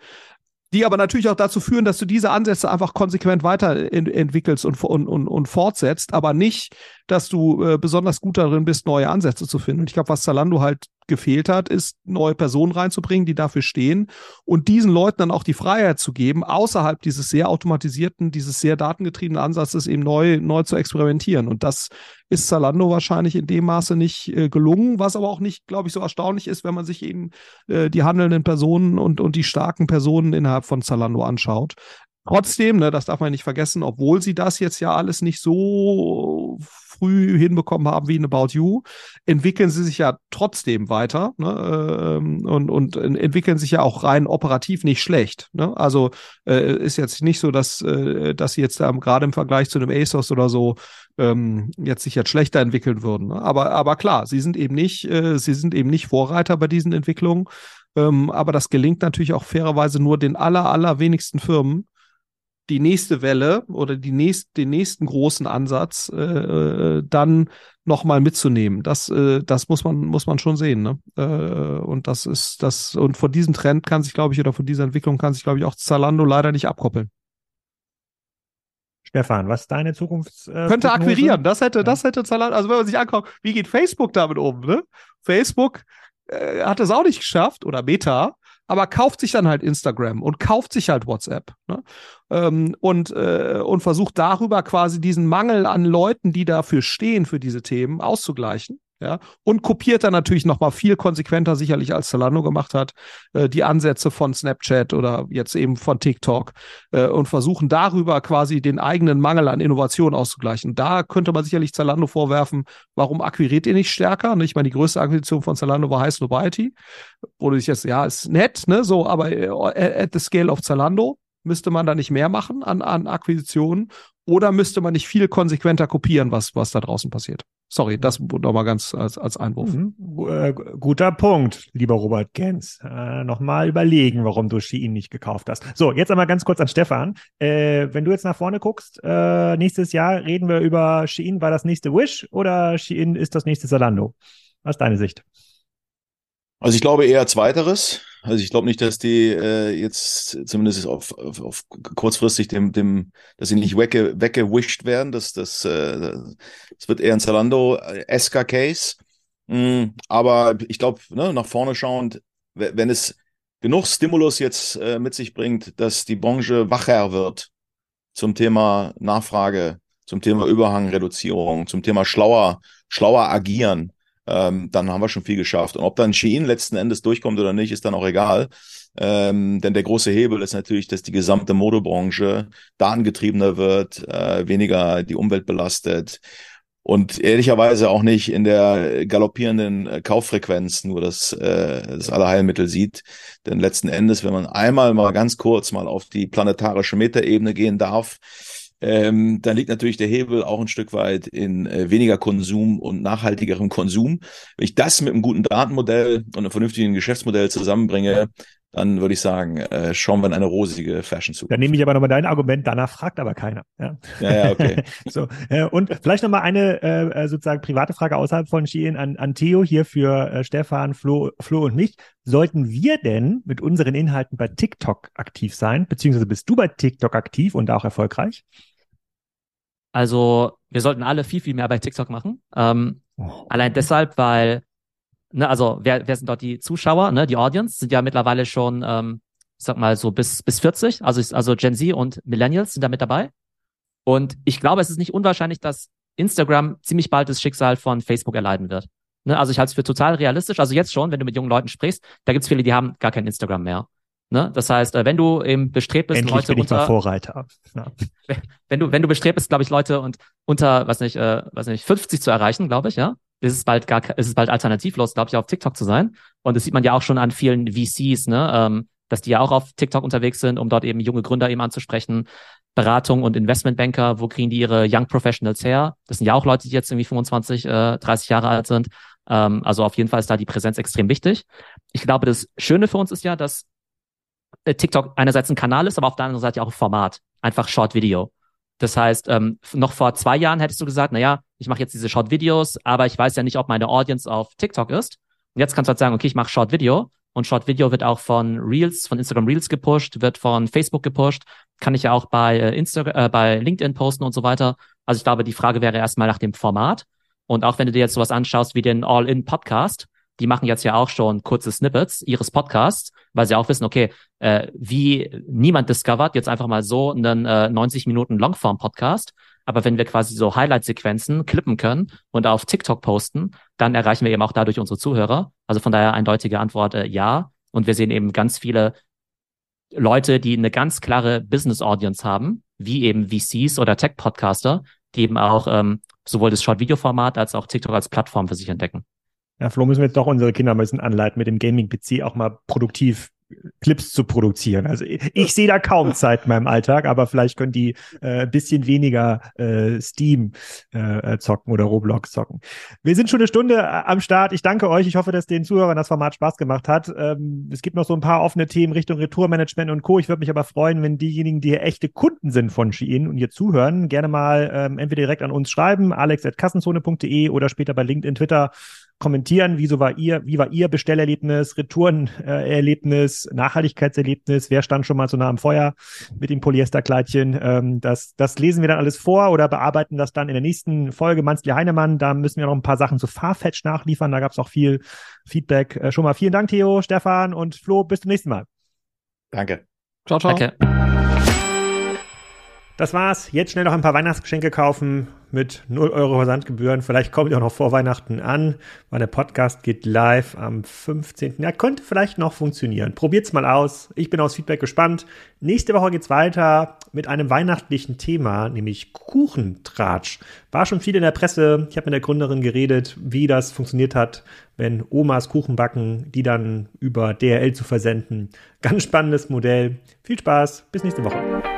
die aber natürlich auch dazu führen, dass du diese Ansätze einfach konsequent weiterentwickelst und, und, und, und fortsetzt, aber nicht, dass du äh, besonders gut darin bist, neue Ansätze zu finden. Und ich glaube, was Zalando halt gefehlt hat, ist neue Personen reinzubringen, die dafür stehen und diesen Leuten dann auch die Freiheit zu geben, außerhalb dieses sehr automatisierten, dieses sehr datengetriebenen Ansatzes eben neu, neu zu experimentieren. Und das ist Zalando wahrscheinlich in dem Maße nicht äh, gelungen, was aber auch nicht, glaube ich, so erstaunlich ist, wenn man sich eben äh, die handelnden Personen und, und die starken Personen innerhalb von Zalando anschaut. Trotzdem, ne, das darf man nicht vergessen, obwohl sie das jetzt ja alles nicht so früh hinbekommen haben wie in About You, entwickeln sie sich ja trotzdem weiter ne, ähm, und, und entwickeln sich ja auch rein operativ nicht schlecht. Ne? Also äh, ist jetzt nicht so, dass, äh, dass sie jetzt ähm, gerade im Vergleich zu einem ASOS oder so ähm, jetzt sich jetzt schlechter entwickeln würden. Ne? Aber, aber klar, sie sind eben nicht, äh, sie sind eben nicht Vorreiter bei diesen Entwicklungen. Ähm, aber das gelingt natürlich auch fairerweise nur den aller, aller wenigsten Firmen die nächste Welle oder die nächst, den nächsten großen Ansatz äh, äh, dann nochmal mitzunehmen. Das, äh, das muss man, muss man schon sehen. Ne? Äh, und das ist das, und von diesem Trend kann sich, glaube ich, oder von dieser Entwicklung kann sich, glaube ich, auch Zalando leider nicht abkoppeln. Stefan, was ist deine Zukunft? Äh, Könnte akquirieren. Das hätte, ja. das hätte Zalando, also wenn man sich anguckt, wie geht Facebook damit um, ne? Facebook äh, hat es auch nicht geschafft oder Meta aber kauft sich dann halt Instagram und kauft sich halt WhatsApp ne? ähm, und, äh, und versucht darüber quasi diesen Mangel an Leuten, die dafür stehen, für diese Themen auszugleichen. Ja, und kopiert dann natürlich noch mal viel konsequenter sicherlich als Zalando gemacht hat, äh, die Ansätze von Snapchat oder jetzt eben von TikTok äh, und versuchen darüber quasi den eigenen Mangel an Innovation auszugleichen. Da könnte man sicherlich Zalando vorwerfen, warum akquiriert ihr nicht stärker? Ich meine, die größte Akquisition von Zalando war High Snobiety, wo du dich jetzt, ja, ist nett, ne, so, aber äh, at the scale of Zalando müsste man da nicht mehr machen an, an Akquisitionen oder müsste man nicht viel konsequenter kopieren, was, was da draußen passiert? Sorry, das nochmal ganz als, als Einwurf. Mhm. Äh, guter Punkt, lieber Robert Gens. Äh, nochmal überlegen, warum du Shein nicht gekauft hast. So, jetzt einmal ganz kurz an Stefan. Äh, wenn du jetzt nach vorne guckst, äh, nächstes Jahr reden wir über Shein, war das nächste Wish oder Shein ist das nächste Zalando? Was ist deine Sicht? Also ich glaube eher zweiteres. Also ich glaube nicht, dass die äh, jetzt zumindest auf, auf, auf kurzfristig dem, dem, dass sie nicht wegge, weggewischt werden. Das, das, äh, das wird eher ein Zalando-esker Case. Mm, aber ich glaube, ne, nach vorne schauend, wenn es genug Stimulus jetzt äh, mit sich bringt, dass die Branche wacher wird zum Thema Nachfrage, zum Thema Überhangreduzierung, zum Thema schlauer, schlauer agieren, ähm, dann haben wir schon viel geschafft. Und ob dann Shein letzten Endes durchkommt oder nicht, ist dann auch egal. Ähm, denn der große Hebel ist natürlich, dass die gesamte Modebranche datengetriebener wird, äh, weniger die Umwelt belastet und ehrlicherweise auch nicht in der galoppierenden Kauffrequenz nur das, äh, das Allerheilmittel sieht. Denn letzten Endes, wenn man einmal mal ganz kurz mal auf die planetarische Metaebene gehen darf, ähm, dann liegt natürlich der Hebel auch ein Stück weit in äh, weniger Konsum und nachhaltigerem Konsum. Wenn ich das mit einem guten Datenmodell und einem vernünftigen Geschäftsmodell zusammenbringe, dann würde ich sagen, äh, schauen wir in eine rosige Fashion zu. Dann nehme ich aber nochmal dein Argument, danach fragt aber keiner. Ja, ja, ja okay. so, äh, und vielleicht nochmal eine äh, äh, sozusagen private Frage außerhalb von Shein an, an Theo hier für äh, Stefan, Flo, Flo und mich. Sollten wir denn mit unseren Inhalten bei TikTok aktiv sein? Beziehungsweise bist du bei TikTok aktiv und auch erfolgreich? Also wir sollten alle viel, viel mehr bei TikTok machen. Ähm, oh. Allein deshalb, weil ne, also wer, wer sind dort die Zuschauer, ne, die Audience sind ja mittlerweile schon, ähm, ich sag mal so bis, bis 40, also, also Gen Z und Millennials sind da mit dabei. Und ich glaube, es ist nicht unwahrscheinlich, dass Instagram ziemlich bald das Schicksal von Facebook erleiden wird. Ne, also ich halte es für total realistisch. Also jetzt schon, wenn du mit jungen Leuten sprichst, da gibt es viele, die haben gar kein Instagram mehr. Ne? Das heißt, äh, wenn du eben bestrebt bist, Endlich Leute bin ich unter, mal Vorreiter. Ja. Wenn du, wenn du bestrebt bist, glaube ich, Leute und unter, was nicht, äh, was nicht, 50 zu erreichen, glaube ich, ja, ist es bald gar, ist es bald alternativlos, glaube ich, auf TikTok zu sein. Und das sieht man ja auch schon an vielen VCs, ne, ähm, dass die ja auch auf TikTok unterwegs sind, um dort eben junge Gründer eben anzusprechen. Beratung und Investmentbanker, wo kriegen die ihre Young Professionals her? Das sind ja auch Leute, die jetzt irgendwie 25, äh, 30 Jahre alt sind. Ähm, also auf jeden Fall ist da die Präsenz extrem wichtig. Ich glaube, das Schöne für uns ist ja, dass äh, TikTok einerseits ein Kanal ist, aber auf der anderen Seite auch ein Format. Einfach Short Video. Das heißt, ähm, noch vor zwei Jahren hättest du gesagt, na ja, ich mache jetzt diese Short Videos, aber ich weiß ja nicht, ob meine Audience auf TikTok ist. Und jetzt kannst du halt sagen, okay, ich mache Short Video, Und Short Video wird auch von Reels, von Instagram Reels gepusht, wird von Facebook gepusht. Kann ich ja auch bei äh, Instagram, äh, bei LinkedIn posten und so weiter. Also ich glaube, die Frage wäre erstmal nach dem Format. Und auch wenn du dir jetzt sowas anschaust wie den All-In-Podcast, die machen jetzt ja auch schon kurze Snippets ihres Podcasts, weil sie auch wissen, okay, äh, wie niemand discovert jetzt einfach mal so einen äh, 90 Minuten Longform-Podcast. Aber wenn wir quasi so Highlight-Sequenzen klippen können und auf TikTok posten, dann erreichen wir eben auch dadurch unsere Zuhörer. Also von daher eindeutige Antwort äh, ja. Und wir sehen eben ganz viele Leute, die eine ganz klare Business-Audience haben, wie eben VCs oder Tech-Podcaster, die eben auch ähm, sowohl das Short-Video-Format als auch TikTok als Plattform für sich entdecken. Ja, Flo, müssen wir jetzt doch unsere Kinder ein bisschen anleiten, mit dem Gaming-PC auch mal produktiv Clips zu produzieren. Also ich, ich sehe da kaum Zeit in meinem Alltag, aber vielleicht können die äh, bisschen weniger äh, Steam äh, zocken oder Roblox zocken. Wir sind schon eine Stunde äh, am Start. Ich danke euch. Ich hoffe, dass den Zuhörern das Format Spaß gemacht hat. Ähm, es gibt noch so ein paar offene Themen Richtung Retourmanagement und Co. Ich würde mich aber freuen, wenn diejenigen, die echte Kunden sind von Shein und hier zuhören, gerne mal ähm, entweder direkt an uns schreiben, alex.kassenzone.de oder später bei LinkedIn, Twitter kommentieren, wie so war ihr, wie war ihr Bestellerlebnis, Retourenerlebnis, Nachhaltigkeitserlebnis, wer stand schon mal so nah am Feuer mit dem Polyesterkleidchen. Ähm, das, das lesen wir dann alles vor oder bearbeiten das dann in der nächsten Folge Manzli Heinemann. Da müssen wir noch ein paar Sachen zu Farfetch nachliefern. Da gab es auch viel Feedback. Äh, schon mal vielen Dank, Theo, Stefan und Flo. Bis zum nächsten Mal. Danke. Ciao, ciao. Danke. Das war's. Jetzt schnell noch ein paar Weihnachtsgeschenke kaufen mit 0 Euro Versandgebühren. Vielleicht kommt ihr auch noch vor Weihnachten an, weil der Podcast geht live am 15. Ja, könnte vielleicht noch funktionieren. Probiert's mal aus. Ich bin aufs Feedback gespannt. Nächste Woche geht's weiter mit einem weihnachtlichen Thema, nämlich Kuchentratsch. War schon viel in der Presse. Ich habe mit der Gründerin geredet, wie das funktioniert hat, wenn Omas Kuchen backen, die dann über DRL zu versenden. Ganz spannendes Modell. Viel Spaß. Bis nächste Woche.